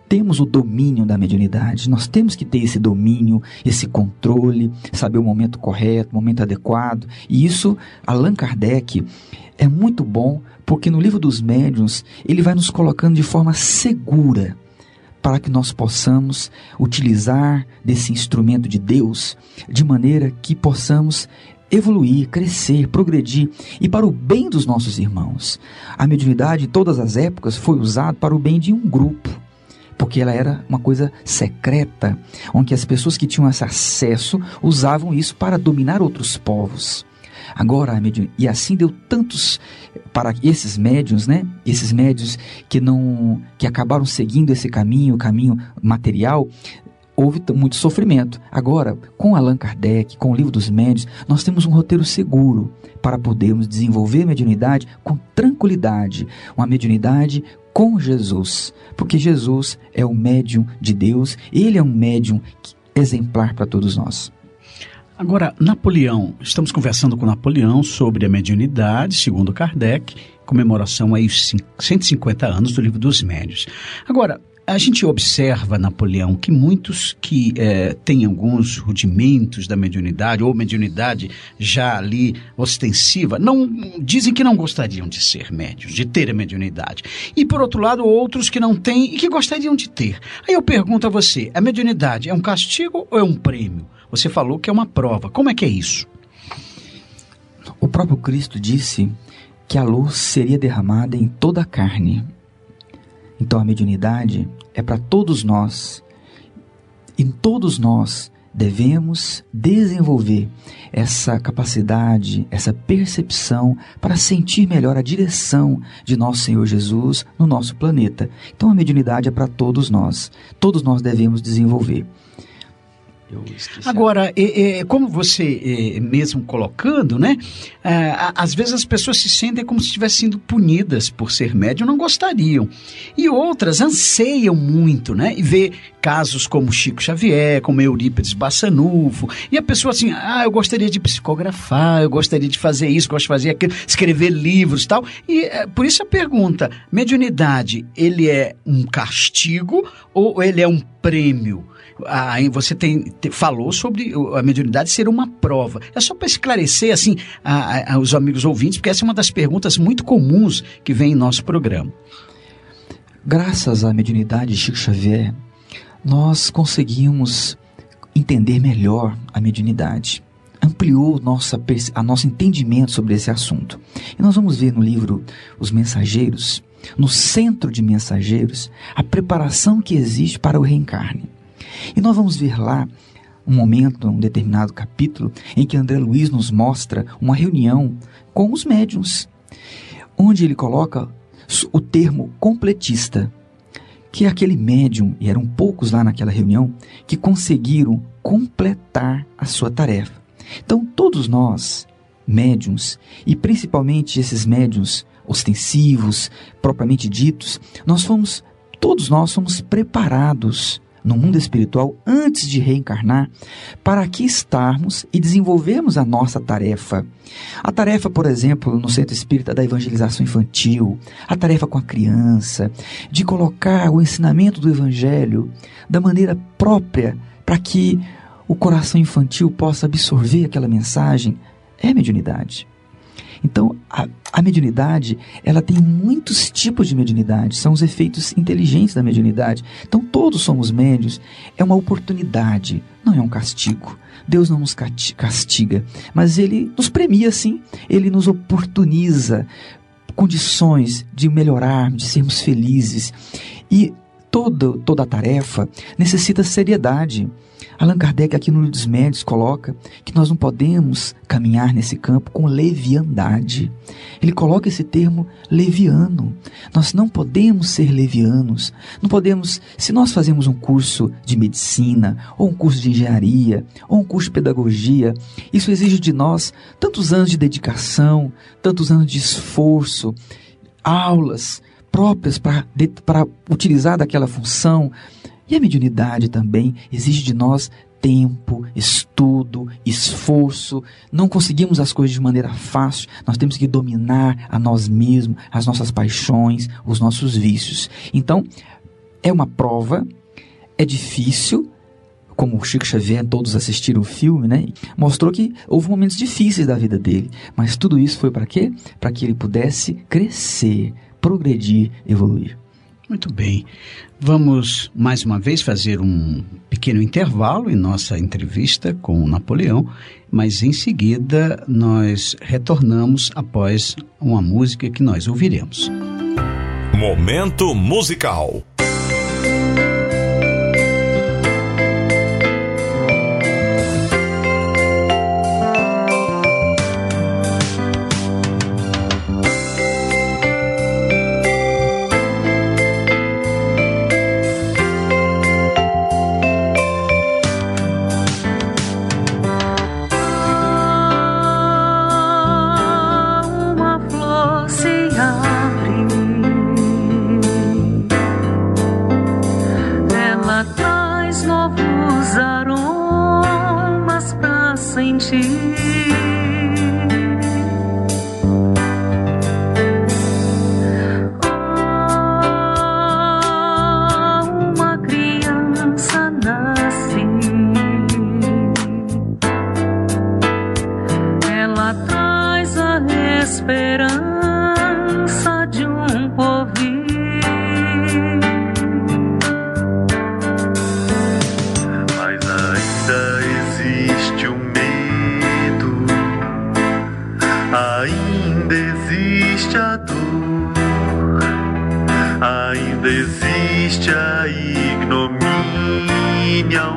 temos o domínio da mediunidade, nós temos que ter esse domínio, esse controle, saber o momento correto, o momento adequado. E isso, Allan Kardec, é muito bom, porque no livro dos médiuns, ele vai nos colocando de forma segura para que nós possamos utilizar desse instrumento de Deus de maneira que possamos evoluir, crescer, progredir e para o bem dos nossos irmãos. A mediunidade em todas as épocas foi usada para o bem de um grupo, porque ela era uma coisa secreta, onde as pessoas que tinham esse acesso usavam isso para dominar outros povos. Agora, e assim deu tantos para esses médios, né? Esses médios que não que acabaram seguindo esse caminho, o caminho material, houve muito sofrimento. Agora, com Allan Kardec, com o livro dos médios, nós temos um roteiro seguro para podermos desenvolver a mediunidade com tranquilidade, uma mediunidade com Jesus, porque Jesus é o médium de Deus, ele é um médium exemplar para todos nós. Agora, Napoleão, estamos conversando com Napoleão sobre a mediunidade, segundo Kardec, comemoração aí 150 anos do livro dos médios. Agora, a gente observa, Napoleão, que muitos que é, têm alguns rudimentos da mediunidade, ou mediunidade já ali ostensiva, não dizem que não gostariam de ser médios, de ter a mediunidade. E, por outro lado, outros que não têm e que gostariam de ter. Aí eu pergunto a você, a mediunidade é um castigo ou é um prêmio? Você falou que é uma prova. Como é que é isso? O próprio Cristo disse que a luz seria derramada em toda a carne. Então a mediunidade é para todos nós. Em todos nós devemos desenvolver essa capacidade, essa percepção para sentir melhor a direção de nosso Senhor Jesus no nosso planeta. Então a mediunidade é para todos nós. Todos nós devemos desenvolver. Agora, é, é, como você é, mesmo colocando, né? É, às vezes as pessoas se sentem como se estivessem sendo punidas por ser médium, não gostariam. E outras anseiam muito, né? E vê casos como Chico Xavier, como Eurípides Bassanufo, e a pessoa assim, ah, eu gostaria de psicografar, eu gostaria de fazer isso, gosto de fazer aquilo, escrever livros tal. E é, por isso a pergunta, mediunidade, ele é um castigo ou ele é um prêmio? Aí você tem, te, falou sobre a mediunidade ser uma prova. É só para esclarecer assim a, a, os amigos ouvintes, porque essa é uma das perguntas muito comuns que vem em nosso programa. Graças à mediunidade de Chico Xavier, nós conseguimos entender melhor a mediunidade. Ampliou nossa, a nosso entendimento sobre esse assunto. E nós vamos ver no livro Os Mensageiros, no centro de Mensageiros, a preparação que existe para o reencarne. E nós vamos ver lá um momento, um determinado capítulo, em que André Luiz nos mostra uma reunião com os médiums, onde ele coloca o termo completista, que é aquele médium, e eram poucos lá naquela reunião, que conseguiram completar a sua tarefa. Então, todos nós, médiums, e principalmente esses médiums ostensivos, propriamente ditos, nós fomos, todos nós somos preparados no mundo espiritual antes de reencarnar, para aqui estarmos e desenvolvermos a nossa tarefa. A tarefa, por exemplo, no centro espírita da evangelização infantil, a tarefa com a criança, de colocar o ensinamento do evangelho da maneira própria para que o coração infantil possa absorver aquela mensagem, é mediunidade. Então, a, a mediunidade, ela tem muitos tipos de mediunidade, são os efeitos inteligentes da mediunidade. Então, todos somos médios, é uma oportunidade, não é um castigo. Deus não nos castiga, mas Ele nos premia sim, Ele nos oportuniza condições de melhorar, de sermos felizes. E toda, toda a tarefa necessita seriedade. Allan Kardec, aqui no Livro dos Médios, coloca que nós não podemos caminhar nesse campo com leviandade. Ele coloca esse termo leviano. Nós não podemos ser levianos. Não podemos, se nós fazemos um curso de medicina, ou um curso de engenharia, ou um curso de pedagogia, isso exige de nós tantos anos de dedicação, tantos anos de esforço, aulas, próprias para utilizar daquela função. E a mediunidade também exige de nós tempo, estudo, esforço. Não conseguimos as coisas de maneira fácil. Nós temos que dominar a nós mesmos, as nossas paixões, os nossos vícios. Então, é uma prova, é difícil, como o Chico Xavier, todos assistiram o filme, né? Mostrou que houve momentos difíceis da vida dele, mas tudo isso foi para quê? Para que ele pudesse crescer, progredir, evoluir. Muito bem. Vamos mais uma vez fazer um pequeno intervalo em nossa entrevista com o Napoleão, mas em seguida nós retornamos após uma música que nós ouviremos. Momento musical. ti. Nhau.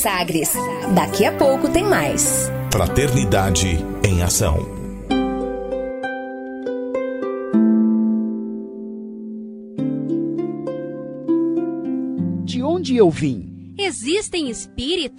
Sagres. Daqui a pouco tem mais. Fraternidade em Ação. De onde eu vim? Existem espíritos?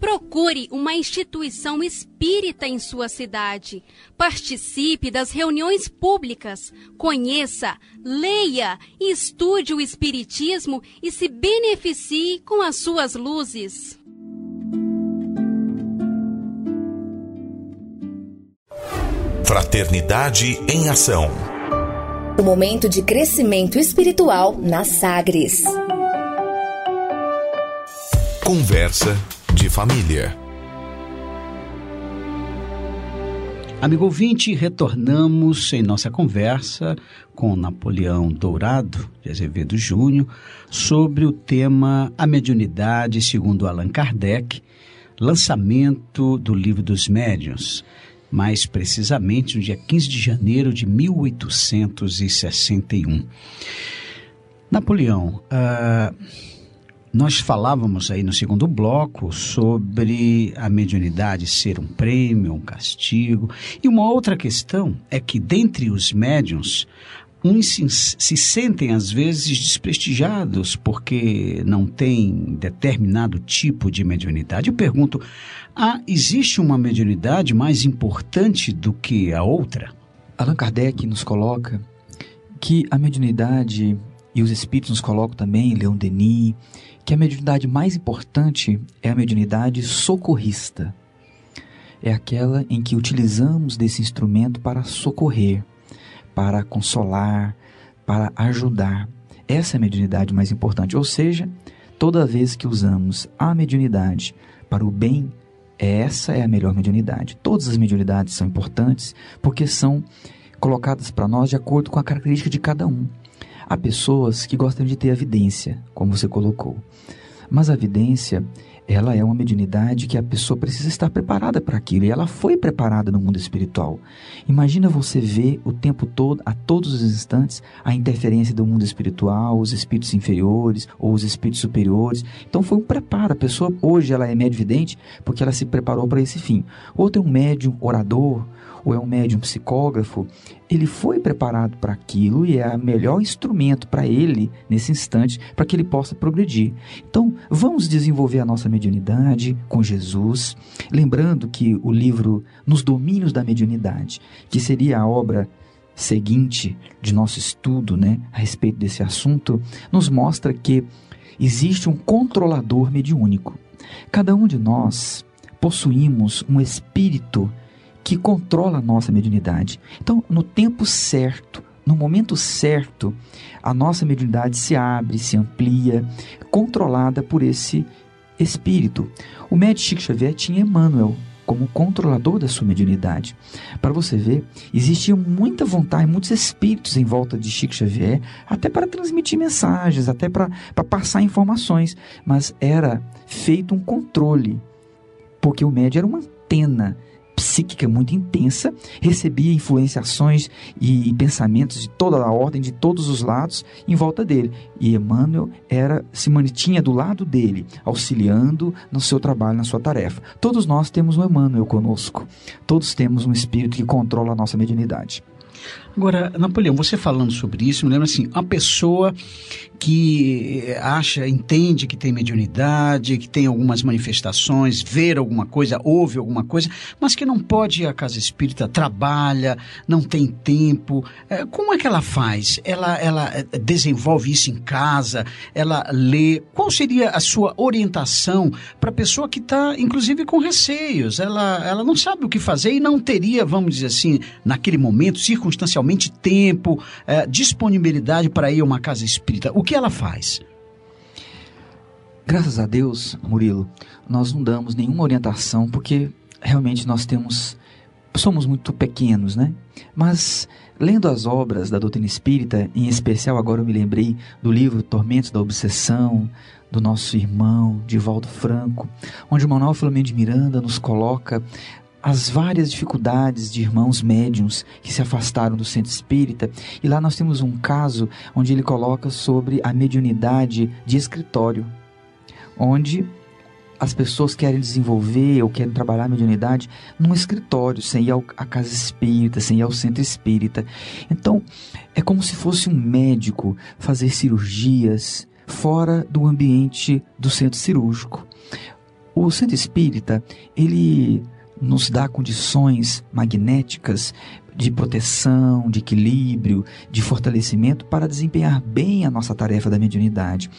Procure uma instituição espírita em sua cidade. Participe das reuniões públicas. Conheça, leia e estude o Espiritismo e se beneficie com as suas luzes. Fraternidade em Ação. O momento de crescimento espiritual na Sagres. Conversa de família. Amigo ouvinte, retornamos em nossa conversa com Napoleão Dourado de Azevedo Júnior sobre o tema A Mediunidade segundo Allan Kardec, lançamento do Livro dos Médiuns, mais precisamente no dia 15 de janeiro de 1861. Napoleão, uh, nós falávamos aí no segundo bloco sobre a mediunidade ser um prêmio, um castigo. E uma outra questão é que, dentre os médiums, uns se, se, sentem às vezes desprestigiados porque não têm determinado tipo de mediunidade. Eu pergunto: ah, existe uma mediunidade mais importante do que a outra? Allan Kardec nos coloca que a mediunidade, e os espíritos nos colocam também, Leon Denis, que a mediunidade mais importante é a mediunidade socorrista. É aquela em que utilizamos desse instrumento para socorrer, para consolar, para ajudar. Essa é a mediunidade mais importante. Ou seja, toda vez que usamos a mediunidade para o bem, essa é a melhor mediunidade. Todas as mediunidades são importantes porque são colocadas para nós de acordo com a característica de cada um. Há pessoas que gostam de ter evidência, como você colocou. Mas a evidência, ela é uma mediunidade que a pessoa precisa estar preparada para aquilo. E ela foi preparada no mundo espiritual. Imagina você ver o tempo todo, a todos os instantes, a interferência do mundo espiritual, os espíritos inferiores ou os espíritos superiores. Então foi um preparo. A pessoa hoje ela é médio vidente porque ela se preparou para esse fim. Outro é um médium orador, ou é um médium psicógrafo, ele foi preparado para aquilo e é o melhor instrumento para ele nesse instante para que ele possa progredir. Então, vamos desenvolver a nossa mediunidade com Jesus, lembrando que o livro Nos Domínios da Mediunidade, que seria a obra seguinte de nosso estudo, né, a respeito desse assunto, nos mostra que existe um controlador mediúnico. Cada um de nós possuímos um espírito que controla a nossa mediunidade. Então, no tempo certo, no momento certo, a nossa mediunidade se abre, se amplia, controlada por esse espírito. O médico Chico Xavier tinha Emmanuel como controlador da sua mediunidade. Para você ver, existia muita vontade, muitos espíritos em volta de Chico Xavier, até para transmitir mensagens, até para, passar informações, mas era feito um controle, porque o médium era uma antena psíquica muito intensa, recebia influenciações e, pensamentos de toda a ordem, de todos os lados, em volta dele. E Emmanuel era, se mantinha do lado dele, auxiliando no seu trabalho, na sua tarefa. Todos nós temos um Emmanuel conosco. Todos temos um espírito que controla a nossa mediunidade. Agora, Napoleão, você falando sobre isso, me lembra assim, uma pessoa que acha, entende que tem mediunidade, que tem algumas manifestações, ver alguma coisa, ouve alguma coisa, mas que não pode ir à casa espírita, trabalha, não tem tempo. É, como é que ela faz? Ela, ela é, desenvolve isso em casa? Ela lê? Qual seria a sua orientação para a pessoa que está, inclusive, com receios? Ela, ela não sabe o que fazer e não teria, vamos dizer assim, naquele momento, circunstancialmente, tempo, é, disponibilidade para ir a uma casa espírita. O que ela faz? Graças a Deus, Murilo, nós não damos nenhuma orientação porque realmente nós temos somos muito pequenos, né? Mas lendo as obras da doutrina espírita, em especial agora eu me lembrei do livro Tormentos da Obsessão, do nosso irmão Divaldo Franco, onde o Manuel Filomeno de Miranda nos coloca as várias dificuldades de irmãos médiums que se afastaram do centro espírita. E lá nós temos um caso onde ele coloca sobre a mediunidade de escritório, onde as pessoas querem desenvolver ou querem trabalhar a mediunidade num escritório, sem ir à casa espírita, sem ir ao centro espírita. Então, é como se fosse um médico fazer cirurgias fora do ambiente do centro cirúrgico. O centro espírita, ele nos dá condições magnéticas de proteção, de equilíbrio, de fortalecimento para desempenhar bem a nossa tarefa da mediunidade.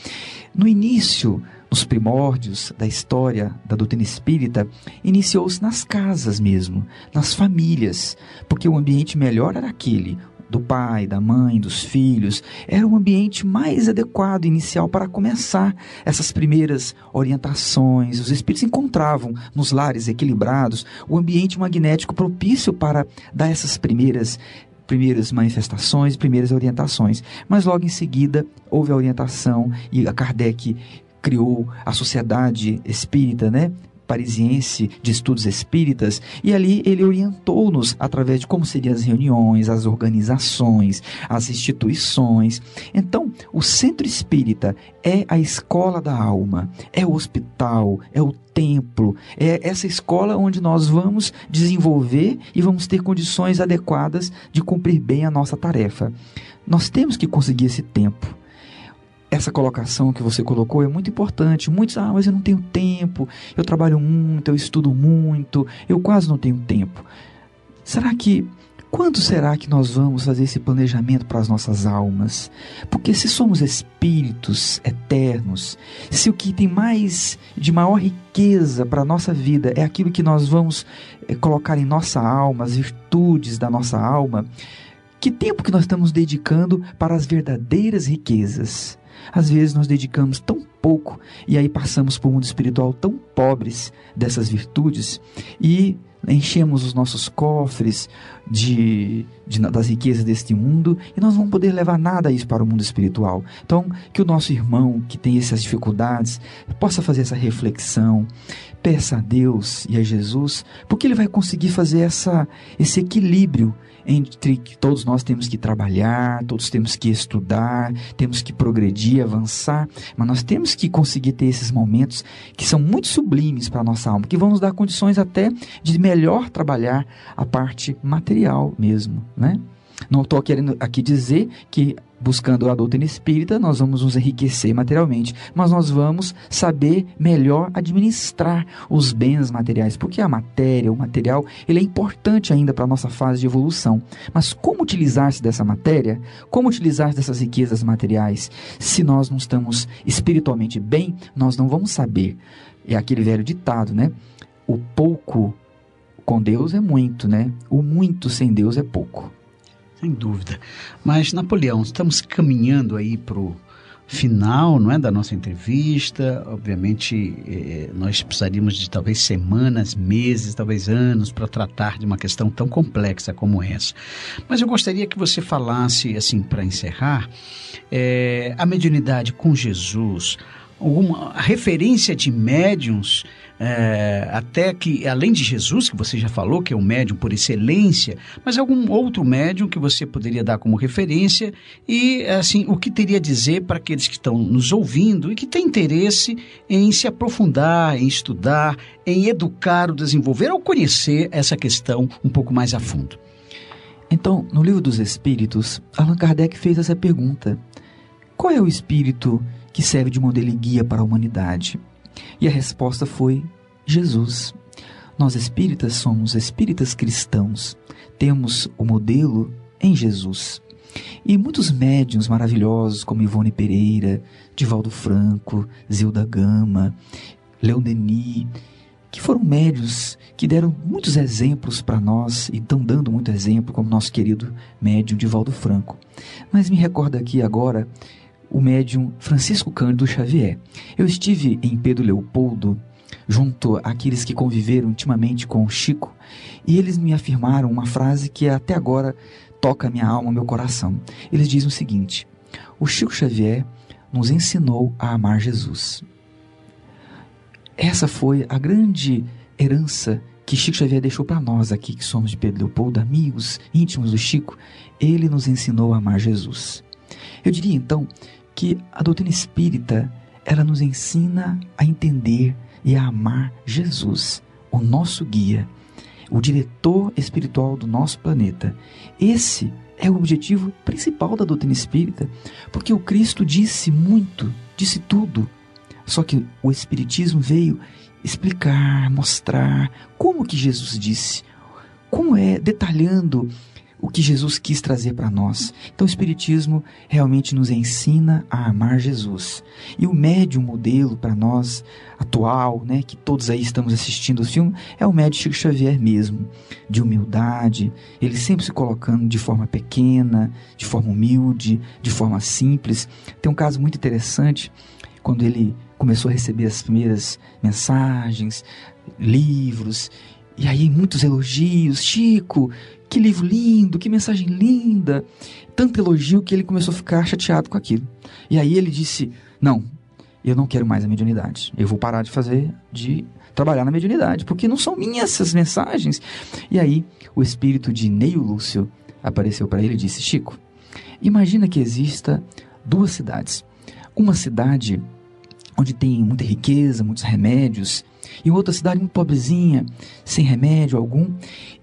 No início, nos primórdios da história da doutrina espírita, iniciou-se nas casas mesmo, nas famílias, porque o ambiente melhor era aquele do pai, da mãe, dos filhos, era um ambiente mais adequado inicial para começar essas primeiras orientações. Os espíritos encontravam nos lares equilibrados o ambiente magnético propício para dar essas primeiras primeiras manifestações, primeiras orientações. Mas logo em seguida houve a orientação e a Kardec criou a sociedade espírita, né? Parisiense de estudos espíritas, e ali ele orientou-nos através de como seriam as reuniões, as organizações, as instituições. Então, o centro espírita é a escola da alma, é o hospital, é o templo, é essa escola onde nós vamos desenvolver e vamos ter condições adequadas de cumprir bem a nossa tarefa. Nós temos que conseguir esse tempo essa colocação que você colocou é muito importante. Muitos, ah, mas eu não tenho tempo, eu trabalho muito, eu estudo muito, eu quase não tenho tempo. Será que quando será que nós vamos fazer esse planejamento para as nossas almas? Porque se somos espíritos eternos, se o que tem mais de maior riqueza para a nossa vida é aquilo que nós vamos é, colocar em nossa alma, as virtudes da nossa alma, que tempo que nós estamos dedicando para as verdadeiras riquezas? Às vezes nós dedicamos tão pouco e aí passamos por um mundo espiritual tão pobres dessas virtudes e enchemos os nossos cofres de, de, das riquezas deste mundo e nós não vamos poder levar nada disso para o mundo espiritual. Então, que o nosso irmão que tem essas dificuldades possa fazer essa reflexão, peça a Deus e a Jesus, porque ele vai conseguir fazer essa, esse equilíbrio entre que todos nós temos que trabalhar, todos temos que estudar, temos que progredir, avançar, mas nós temos que conseguir ter esses momentos que são muito sublimes para a nossa alma, que vão nos dar condições até de melhor trabalhar a parte material mesmo, né? Não estou querendo aqui dizer que buscando a doutrina espírita, nós vamos nos enriquecer materialmente, mas nós vamos saber melhor administrar os bens materiais, porque a matéria, o material, ele é importante ainda para a nossa fase de evolução. Mas como utilizar-se dessa matéria? Como utilizar dessas riquezas materiais? Se nós não estamos espiritualmente bem, nós não vamos saber. É aquele velho ditado, né? O pouco com Deus é muito, né? O muito sem Deus é pouco. Sem dúvida. Mas, Napoleão, estamos caminhando aí para o final não é, da nossa entrevista. Obviamente, eh, nós precisaríamos de talvez semanas, meses, talvez anos para tratar de uma questão tão complexa como essa. Mas eu gostaria que você falasse, assim, para encerrar, eh, a mediunidade com Jesus, alguma referência de médiums é, até que, além de Jesus, que você já falou, que é um médium por excelência, mas algum outro médium que você poderia dar como referência e, assim, o que teria a dizer para aqueles que estão nos ouvindo e que têm interesse em se aprofundar, em estudar, em educar, ou desenvolver ou conhecer essa questão um pouco mais a fundo. Então, no livro dos Espíritos, Allan Kardec fez essa pergunta: qual é o espírito que serve de modelo e guia para a humanidade? E a resposta foi Jesus. Nós espíritas somos espíritas cristãos. Temos o modelo em Jesus. E muitos médiuns maravilhosos, como Ivone Pereira, Divaldo Franco, Zilda Gama, Leon Denis, que foram médios que deram muitos exemplos para nós e estão dando muito exemplo, como nosso querido médium Divaldo Franco. Mas me recorda aqui agora o médium Francisco Cândido Xavier. Eu estive em Pedro Leopoldo, junto àqueles que conviveram intimamente com o Chico, e eles me afirmaram uma frase que até agora toca minha alma, meu coração. Eles dizem o seguinte: O Chico Xavier nos ensinou a amar Jesus. Essa foi a grande herança que Chico Xavier deixou para nós aqui, que somos de Pedro Leopoldo, amigos íntimos do Chico. Ele nos ensinou a amar Jesus. Eu diria então que a doutrina espírita ela nos ensina a entender e a amar Jesus, o nosso guia, o diretor espiritual do nosso planeta. Esse é o objetivo principal da doutrina espírita, porque o Cristo disse muito, disse tudo. Só que o espiritismo veio explicar, mostrar como que Jesus disse, como é detalhando o que Jesus quis trazer para nós. Então o Espiritismo realmente nos ensina a amar Jesus. E o médium modelo para nós atual, né, que todos aí estamos assistindo o filme, é o médium Chico Xavier mesmo, de humildade, ele sempre se colocando de forma pequena, de forma humilde, de forma simples. Tem um caso muito interessante quando ele começou a receber as primeiras mensagens, livros, e aí muitos elogios, Chico, que livro lindo, que mensagem linda. Tanto elogio que ele começou a ficar chateado com aquilo. E aí ele disse: Não, eu não quero mais a mediunidade. Eu vou parar de fazer, de trabalhar na mediunidade, porque não são minhas essas mensagens. E aí o espírito de Neio Lúcio apareceu para ele e disse: Chico, imagina que exista duas cidades. Uma cidade onde tem muita riqueza, muitos remédios, e outra cidade muito pobrezinha, sem remédio algum.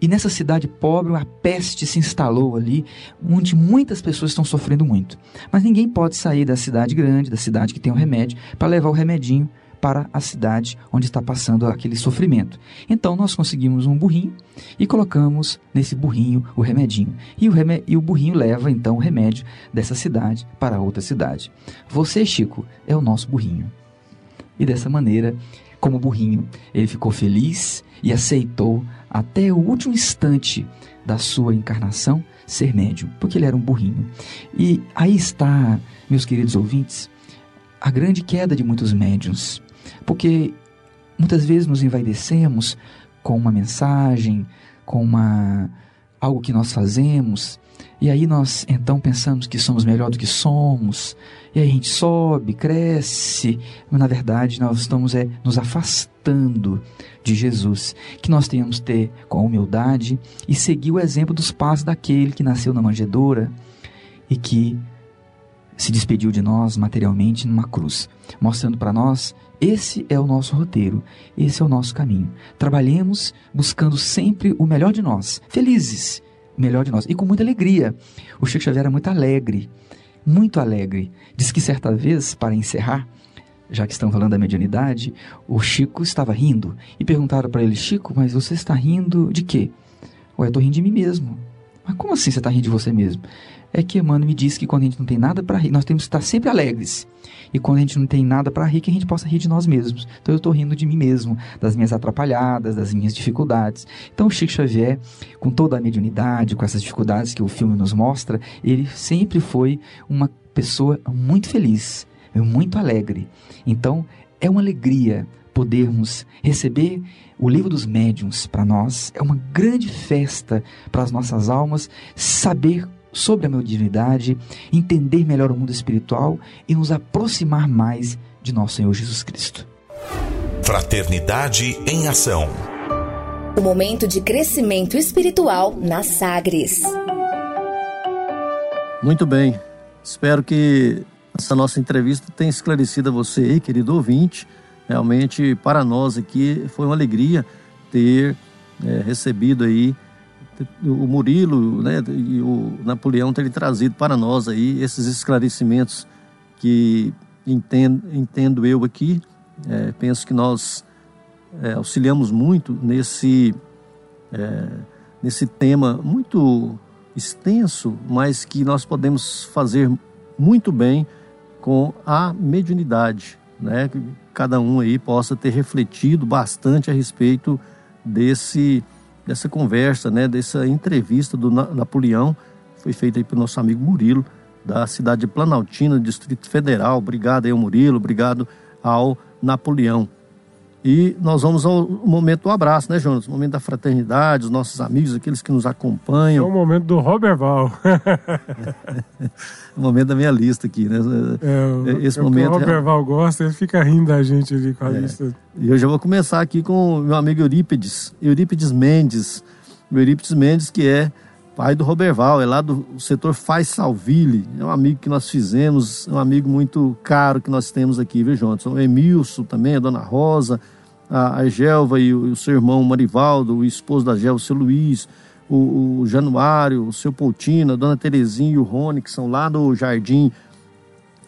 E nessa cidade pobre, a peste se instalou ali, onde muitas pessoas estão sofrendo muito. Mas ninguém pode sair da cidade grande, da cidade que tem o remédio, para levar o remedinho para a cidade onde está passando aquele sofrimento. Então nós conseguimos um burrinho e colocamos nesse burrinho o remedinho. E o, rem e o burrinho leva então o remédio dessa cidade para outra cidade. Você, Chico, é o nosso burrinho. E dessa maneira como burrinho. Ele ficou feliz e aceitou até o último instante da sua encarnação ser médium, porque ele era um burrinho. E aí está, meus queridos ouvintes, a grande queda de muitos médiums, porque muitas vezes nos envaidecemos com uma mensagem, com uma algo que nós fazemos, e aí nós então pensamos que somos melhor do que somos, e aí a gente sobe, cresce, mas na verdade nós estamos é, nos afastando de Jesus. Que nós tenhamos ter com humildade e seguir o exemplo dos passos daquele que nasceu na manjedoura e que se despediu de nós materialmente numa cruz, mostrando para nós esse é o nosso roteiro, esse é o nosso caminho. Trabalhemos buscando sempre o melhor de nós, felizes, melhor de nós e com muita alegria. O Chico Xavier era muito alegre muito alegre. Diz que certa vez, para encerrar, já que estão falando da mediunidade, o Chico estava rindo e perguntaram para ele: Chico, mas você está rindo de quê? Ué, eu estou rindo de mim mesmo. Mas como assim você está rindo de você mesmo? É que Emmanuel me disse que quando a gente não tem nada para rir, nós temos que estar sempre alegres. E quando a gente não tem nada para rir, que a gente possa rir de nós mesmos. Então eu estou rindo de mim mesmo, das minhas atrapalhadas, das minhas dificuldades. Então Chico Xavier, com toda a mediunidade, com essas dificuldades que o filme nos mostra, ele sempre foi uma pessoa muito feliz, muito alegre. Então é uma alegria podermos receber o livro dos médiuns para nós. É uma grande festa para as nossas almas saber sobre a mediunidade, entender melhor o mundo espiritual e nos aproximar mais de nosso Senhor Jesus Cristo. Fraternidade em Ação. O momento de crescimento espiritual na Sagres. Muito bem. Espero que essa nossa entrevista tenha esclarecido a você aí, querido ouvinte. Realmente, para nós aqui, foi uma alegria ter é, recebido aí o Murilo né, e o Napoleão terem trazido para nós aí esses esclarecimentos que entendo, entendo eu aqui. É, penso que nós é, auxiliamos muito nesse, é, nesse tema muito extenso, mas que nós podemos fazer muito bem com a mediunidade, né? Que cada um aí possa ter refletido bastante a respeito desse dessa conversa, né, dessa entrevista do Napoleão, foi feita aí pelo nosso amigo Murilo, da cidade de Planaltina, Distrito Federal. Obrigado aí Murilo, obrigado ao Napoleão. E nós vamos ao momento do abraço, né, Jonas? O momento da fraternidade, os nossos amigos, aqueles que nos acompanham. É o momento do Roberval. o momento da minha lista aqui, né? É, é Esse é momento. O Roberval gosta, ele fica rindo da gente ali com a é. lista. E eu já vou começar aqui com o meu amigo Eurípides, Eurípides Mendes. Eurípides Mendes, que é pai do Roberval, é lá do setor Faz Salville, é um amigo que nós fizemos, é um amigo muito caro que nós temos aqui, viu, Johnson? O Emilson também, a dona Rosa, a, a Gelva e o, o, seu irmão Marivaldo, o esposo da Gelva, o seu Luiz, o, o Januário, o seu Poutina, a dona Terezinha e o Rony, que são lá do Jardim,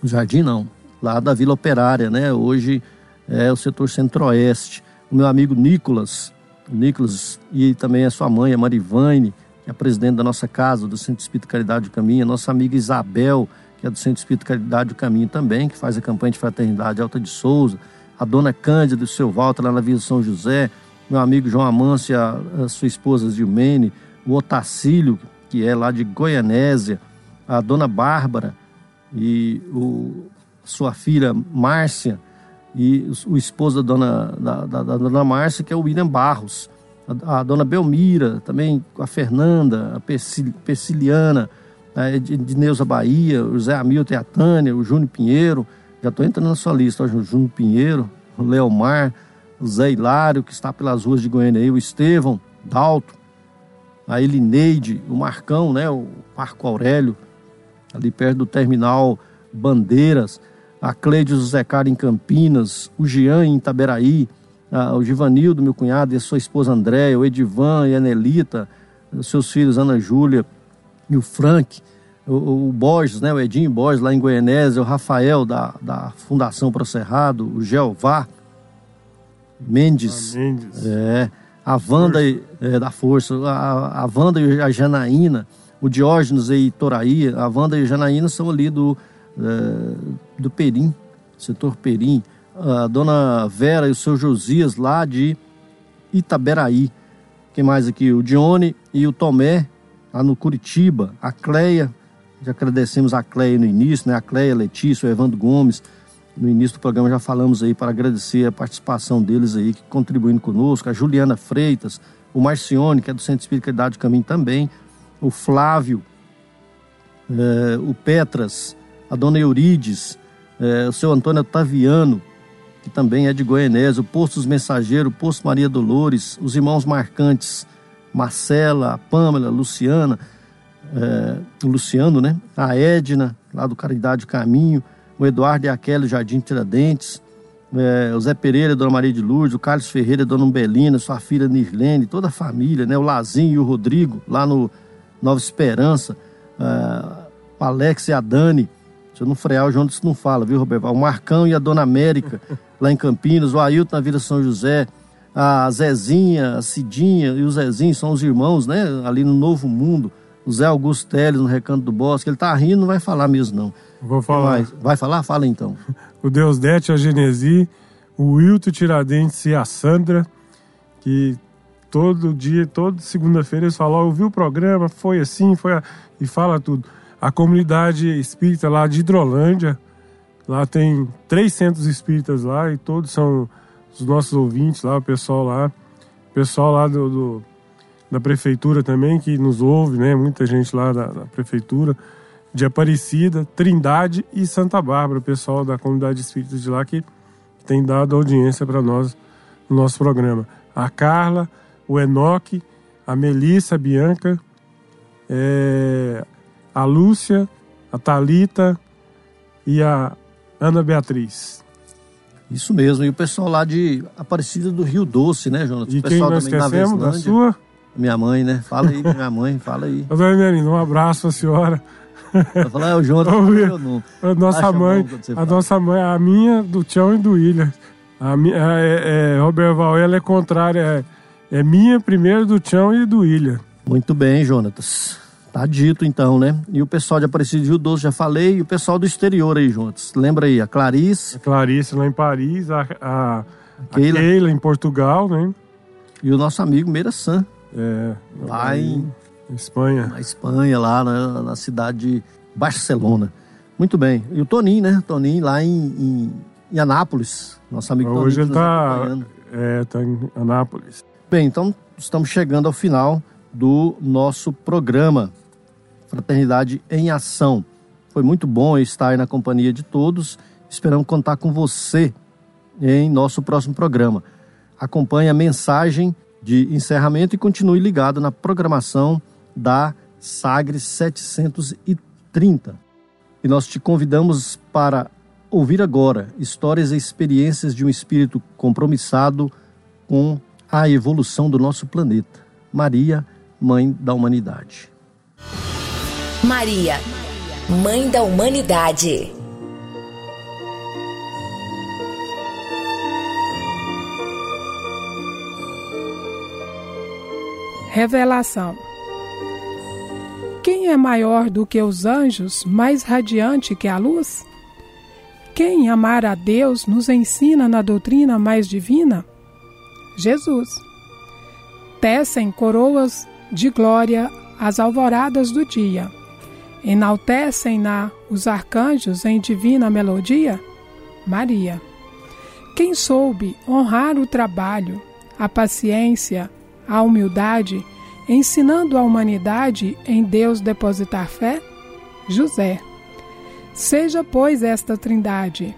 Jardim não, lá da Vila Operária, né? Hoje é o setor Centro-Oeste. O meu amigo Nicolas, o Nicolas e também a sua mãe, a Marivane, que é a presidente da nossa casa, do Centro Espírita Caridade do Caminho, a nossa amiga Isabel, que é do Centro Espírita Caridade do Caminho também, que faz a campanha de fraternidade Alta de Souza, a dona Cândida, do seu Walter, lá na Vila São José, meu amigo João Amâncio, a, a sua esposa Gilmene, o Otacílio, que é lá de Goianésia, a dona Bárbara e o, sua filha Márcia, e o, o esposo da dona, da, da, da, dona Márcia, que é o William Barros, a, a dona Belmira, também a Fernanda, a Persiliana, a Edneuza Bahia, o Zé Hamilton e a Tânia, o Júnior Pinheiro, já estou entrando na sua lista, o Júnior Pinheiro, o Leomar, o Zé Hilário, que está pelas ruas de Goiânia. Aí, o Estevão, Dalto, a Elineide, o Marcão, né, o Marco Aurélio, ali perto do terminal Bandeiras, a Cleide José Cara em Campinas, o Jean em Itaberaí, a, o Givanildo, meu cunhado, e a sua esposa Andréia, o Edivan e a Nelita, os seus filhos Ana Júlia e o Frank, o, o, Borges, né, o Edinho Borges lá em Goianésia, o Rafael da, da Fundação Pro Cerrado, o Jeová Mendes, ah, Mendes. É, a Wanda é, da Força, a, a Wanda e a Janaína, o Diógenes e Toraí, a Wanda e a Janaína são ali do, é, do Perim, setor Perim, a dona Vera e o seu Josias lá de Itaberaí. Quem mais aqui? O Dione e o Tomé, lá no Curitiba, a Cleia, já agradecemos a Cleia no início, né? A Cleia, Letícia, o Evandro Gomes. No início do programa já falamos aí para agradecer a participação deles aí, que contribuindo conosco. A Juliana Freitas, o Marcione, que é do Centro Espírita Caridade do Caminho também. O Flávio, é, o Petras, a dona Eurides, é, o seu Antônio Otaviano, que também é de Goianésia, o Posto dos Mensageiros, o Posto Maria Dolores, os irmãos marcantes, Marcela, a Pâmela, a Luciana, é, o Luciano, né? A Edna, lá do Caridade Caminho, o Eduardo e a Kelly, Jardim Tiradentes, é, o Zé Pereira, Dona Maria de Lourdes, o Carlos Ferreira, Dona Umbelina, sua filha Nirlene, toda a família, né? O Lazinho e o Rodrigo, lá no Nova Esperança, é, o Alex e a Dani, se eu não frear, o João disse não fala, viu, Roberto? O Marcão e a Dona América, lá em Campinas, o Ailton na Vila São José, a Zezinha, a Cidinha e o Zezinho são os irmãos, né? Ali no Novo Mundo o Zé Augusto Teles no Recanto do Bosque. Ele tá rindo, não vai falar mesmo, não. Vou falar. Vai falar? Fala então. o Deus Dete, a Genesi, o Wilton Tiradentes e a Sandra, que todo dia, toda segunda-feira eles falam, eu vi o programa, foi assim, foi a... e fala tudo. A comunidade espírita lá de Hidrolândia, lá tem três centros espíritas lá e todos são os nossos ouvintes lá, o pessoal lá, o pessoal lá do, do da prefeitura também, que nos ouve, né? Muita gente lá da, da prefeitura, de Aparecida, Trindade e Santa Bárbara, o pessoal da comunidade espírita de lá que tem dado audiência para nós no nosso programa. A Carla, o Enoque, a Melissa, a Bianca, é, a Lúcia, a Talita e a Ana Beatriz. Isso mesmo, e o pessoal lá de Aparecida do Rio Doce, né, Jonas? E o quem nós esquecemos da sua? Minha mãe, né? Fala aí, minha mãe, fala aí. Dona Emelina, um abraço pra senhora. Vai falar, é o não. A nossa mãe, a nossa mãe, a minha, do Tião e do William. A minha, é, é, Robert Val, ela é contrária, é, é minha primeiro, do Tião e do William. Muito bem, Jonatas. Tá dito então, né? E o pessoal de Aparecido Rio Doce, já falei, e o pessoal do exterior aí, juntos. Lembra aí, a Clarice. A Clarice lá em Paris, a, a, a Keila. Keila em Portugal, né? E o nosso amigo Meira San. É, lá em Espanha. Na Espanha, lá na, na, cidade de Barcelona. Muito bem. E o Toninho, né? Toninho lá em, em, em Anápolis. Nosso amigo Hoje Toninho. Hoje ele tá, é, tá em Anápolis. Bem, então estamos chegando ao final do nosso programa Fraternidade em Ação. Foi muito bom estar na companhia de todos. Esperamos contar com você em nosso próximo programa. Acompanhe a mensagem de encerramento e continue ligado na programação da Sagres 730. E nós te convidamos para ouvir agora histórias e experiências de um espírito compromissado com a evolução do nosso planeta. Maria, Mãe da Humanidade. Maria, Mãe da Humanidade. Revelação. Quem é maior do que os anjos, mais radiante que a luz? Quem amar a Deus nos ensina na doutrina mais divina? Jesus. Tecem coroas de glória às alvoradas do dia. Enaltecem-na os arcanjos em divina melodia? Maria. Quem soube honrar o trabalho, a paciência, a humildade, ensinando a humanidade em Deus depositar fé? José. Seja, pois, esta trindade,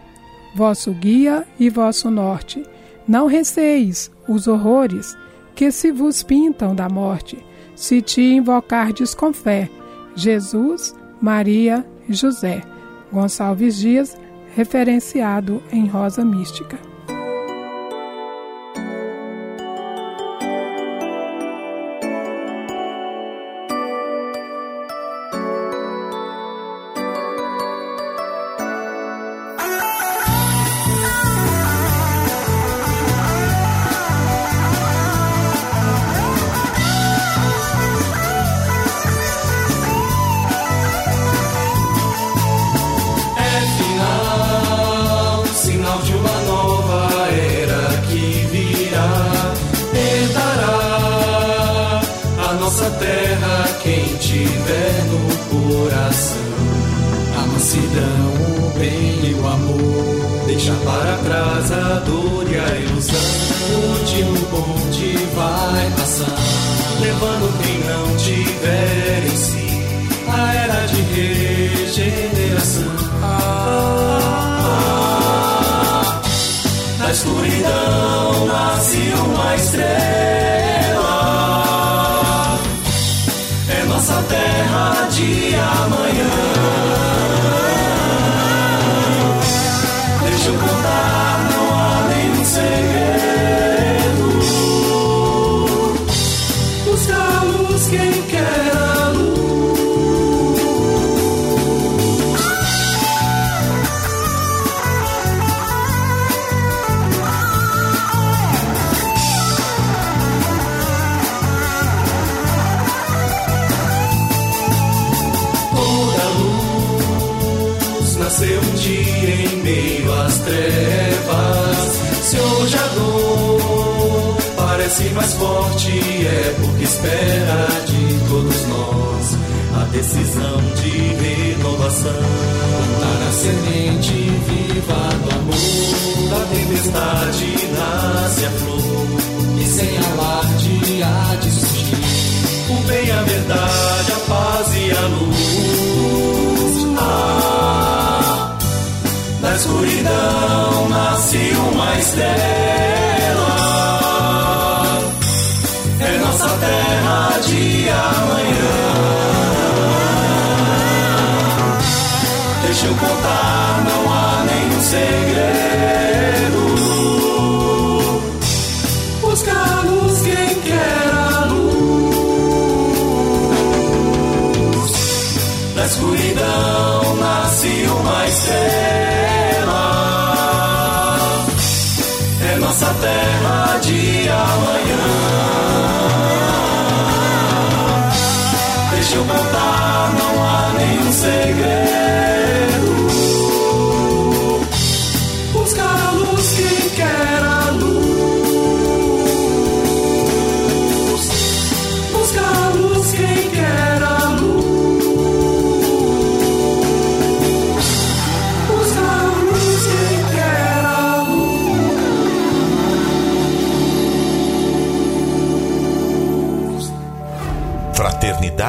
vosso guia e vosso norte. Não receis os horrores que se vos pintam da morte, se te invocardes com fé. Jesus, Maria e José. Gonçalves Dias, referenciado em Rosa Mística. Bem, a verdade, a paz e a luz. Ah, da escuridão nasce uma estrela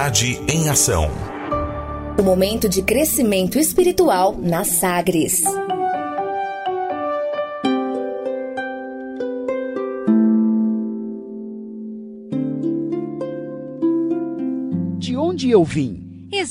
Fraternidade em Ação. O momento de crescimento espiritual na Sagres. De onde eu vim?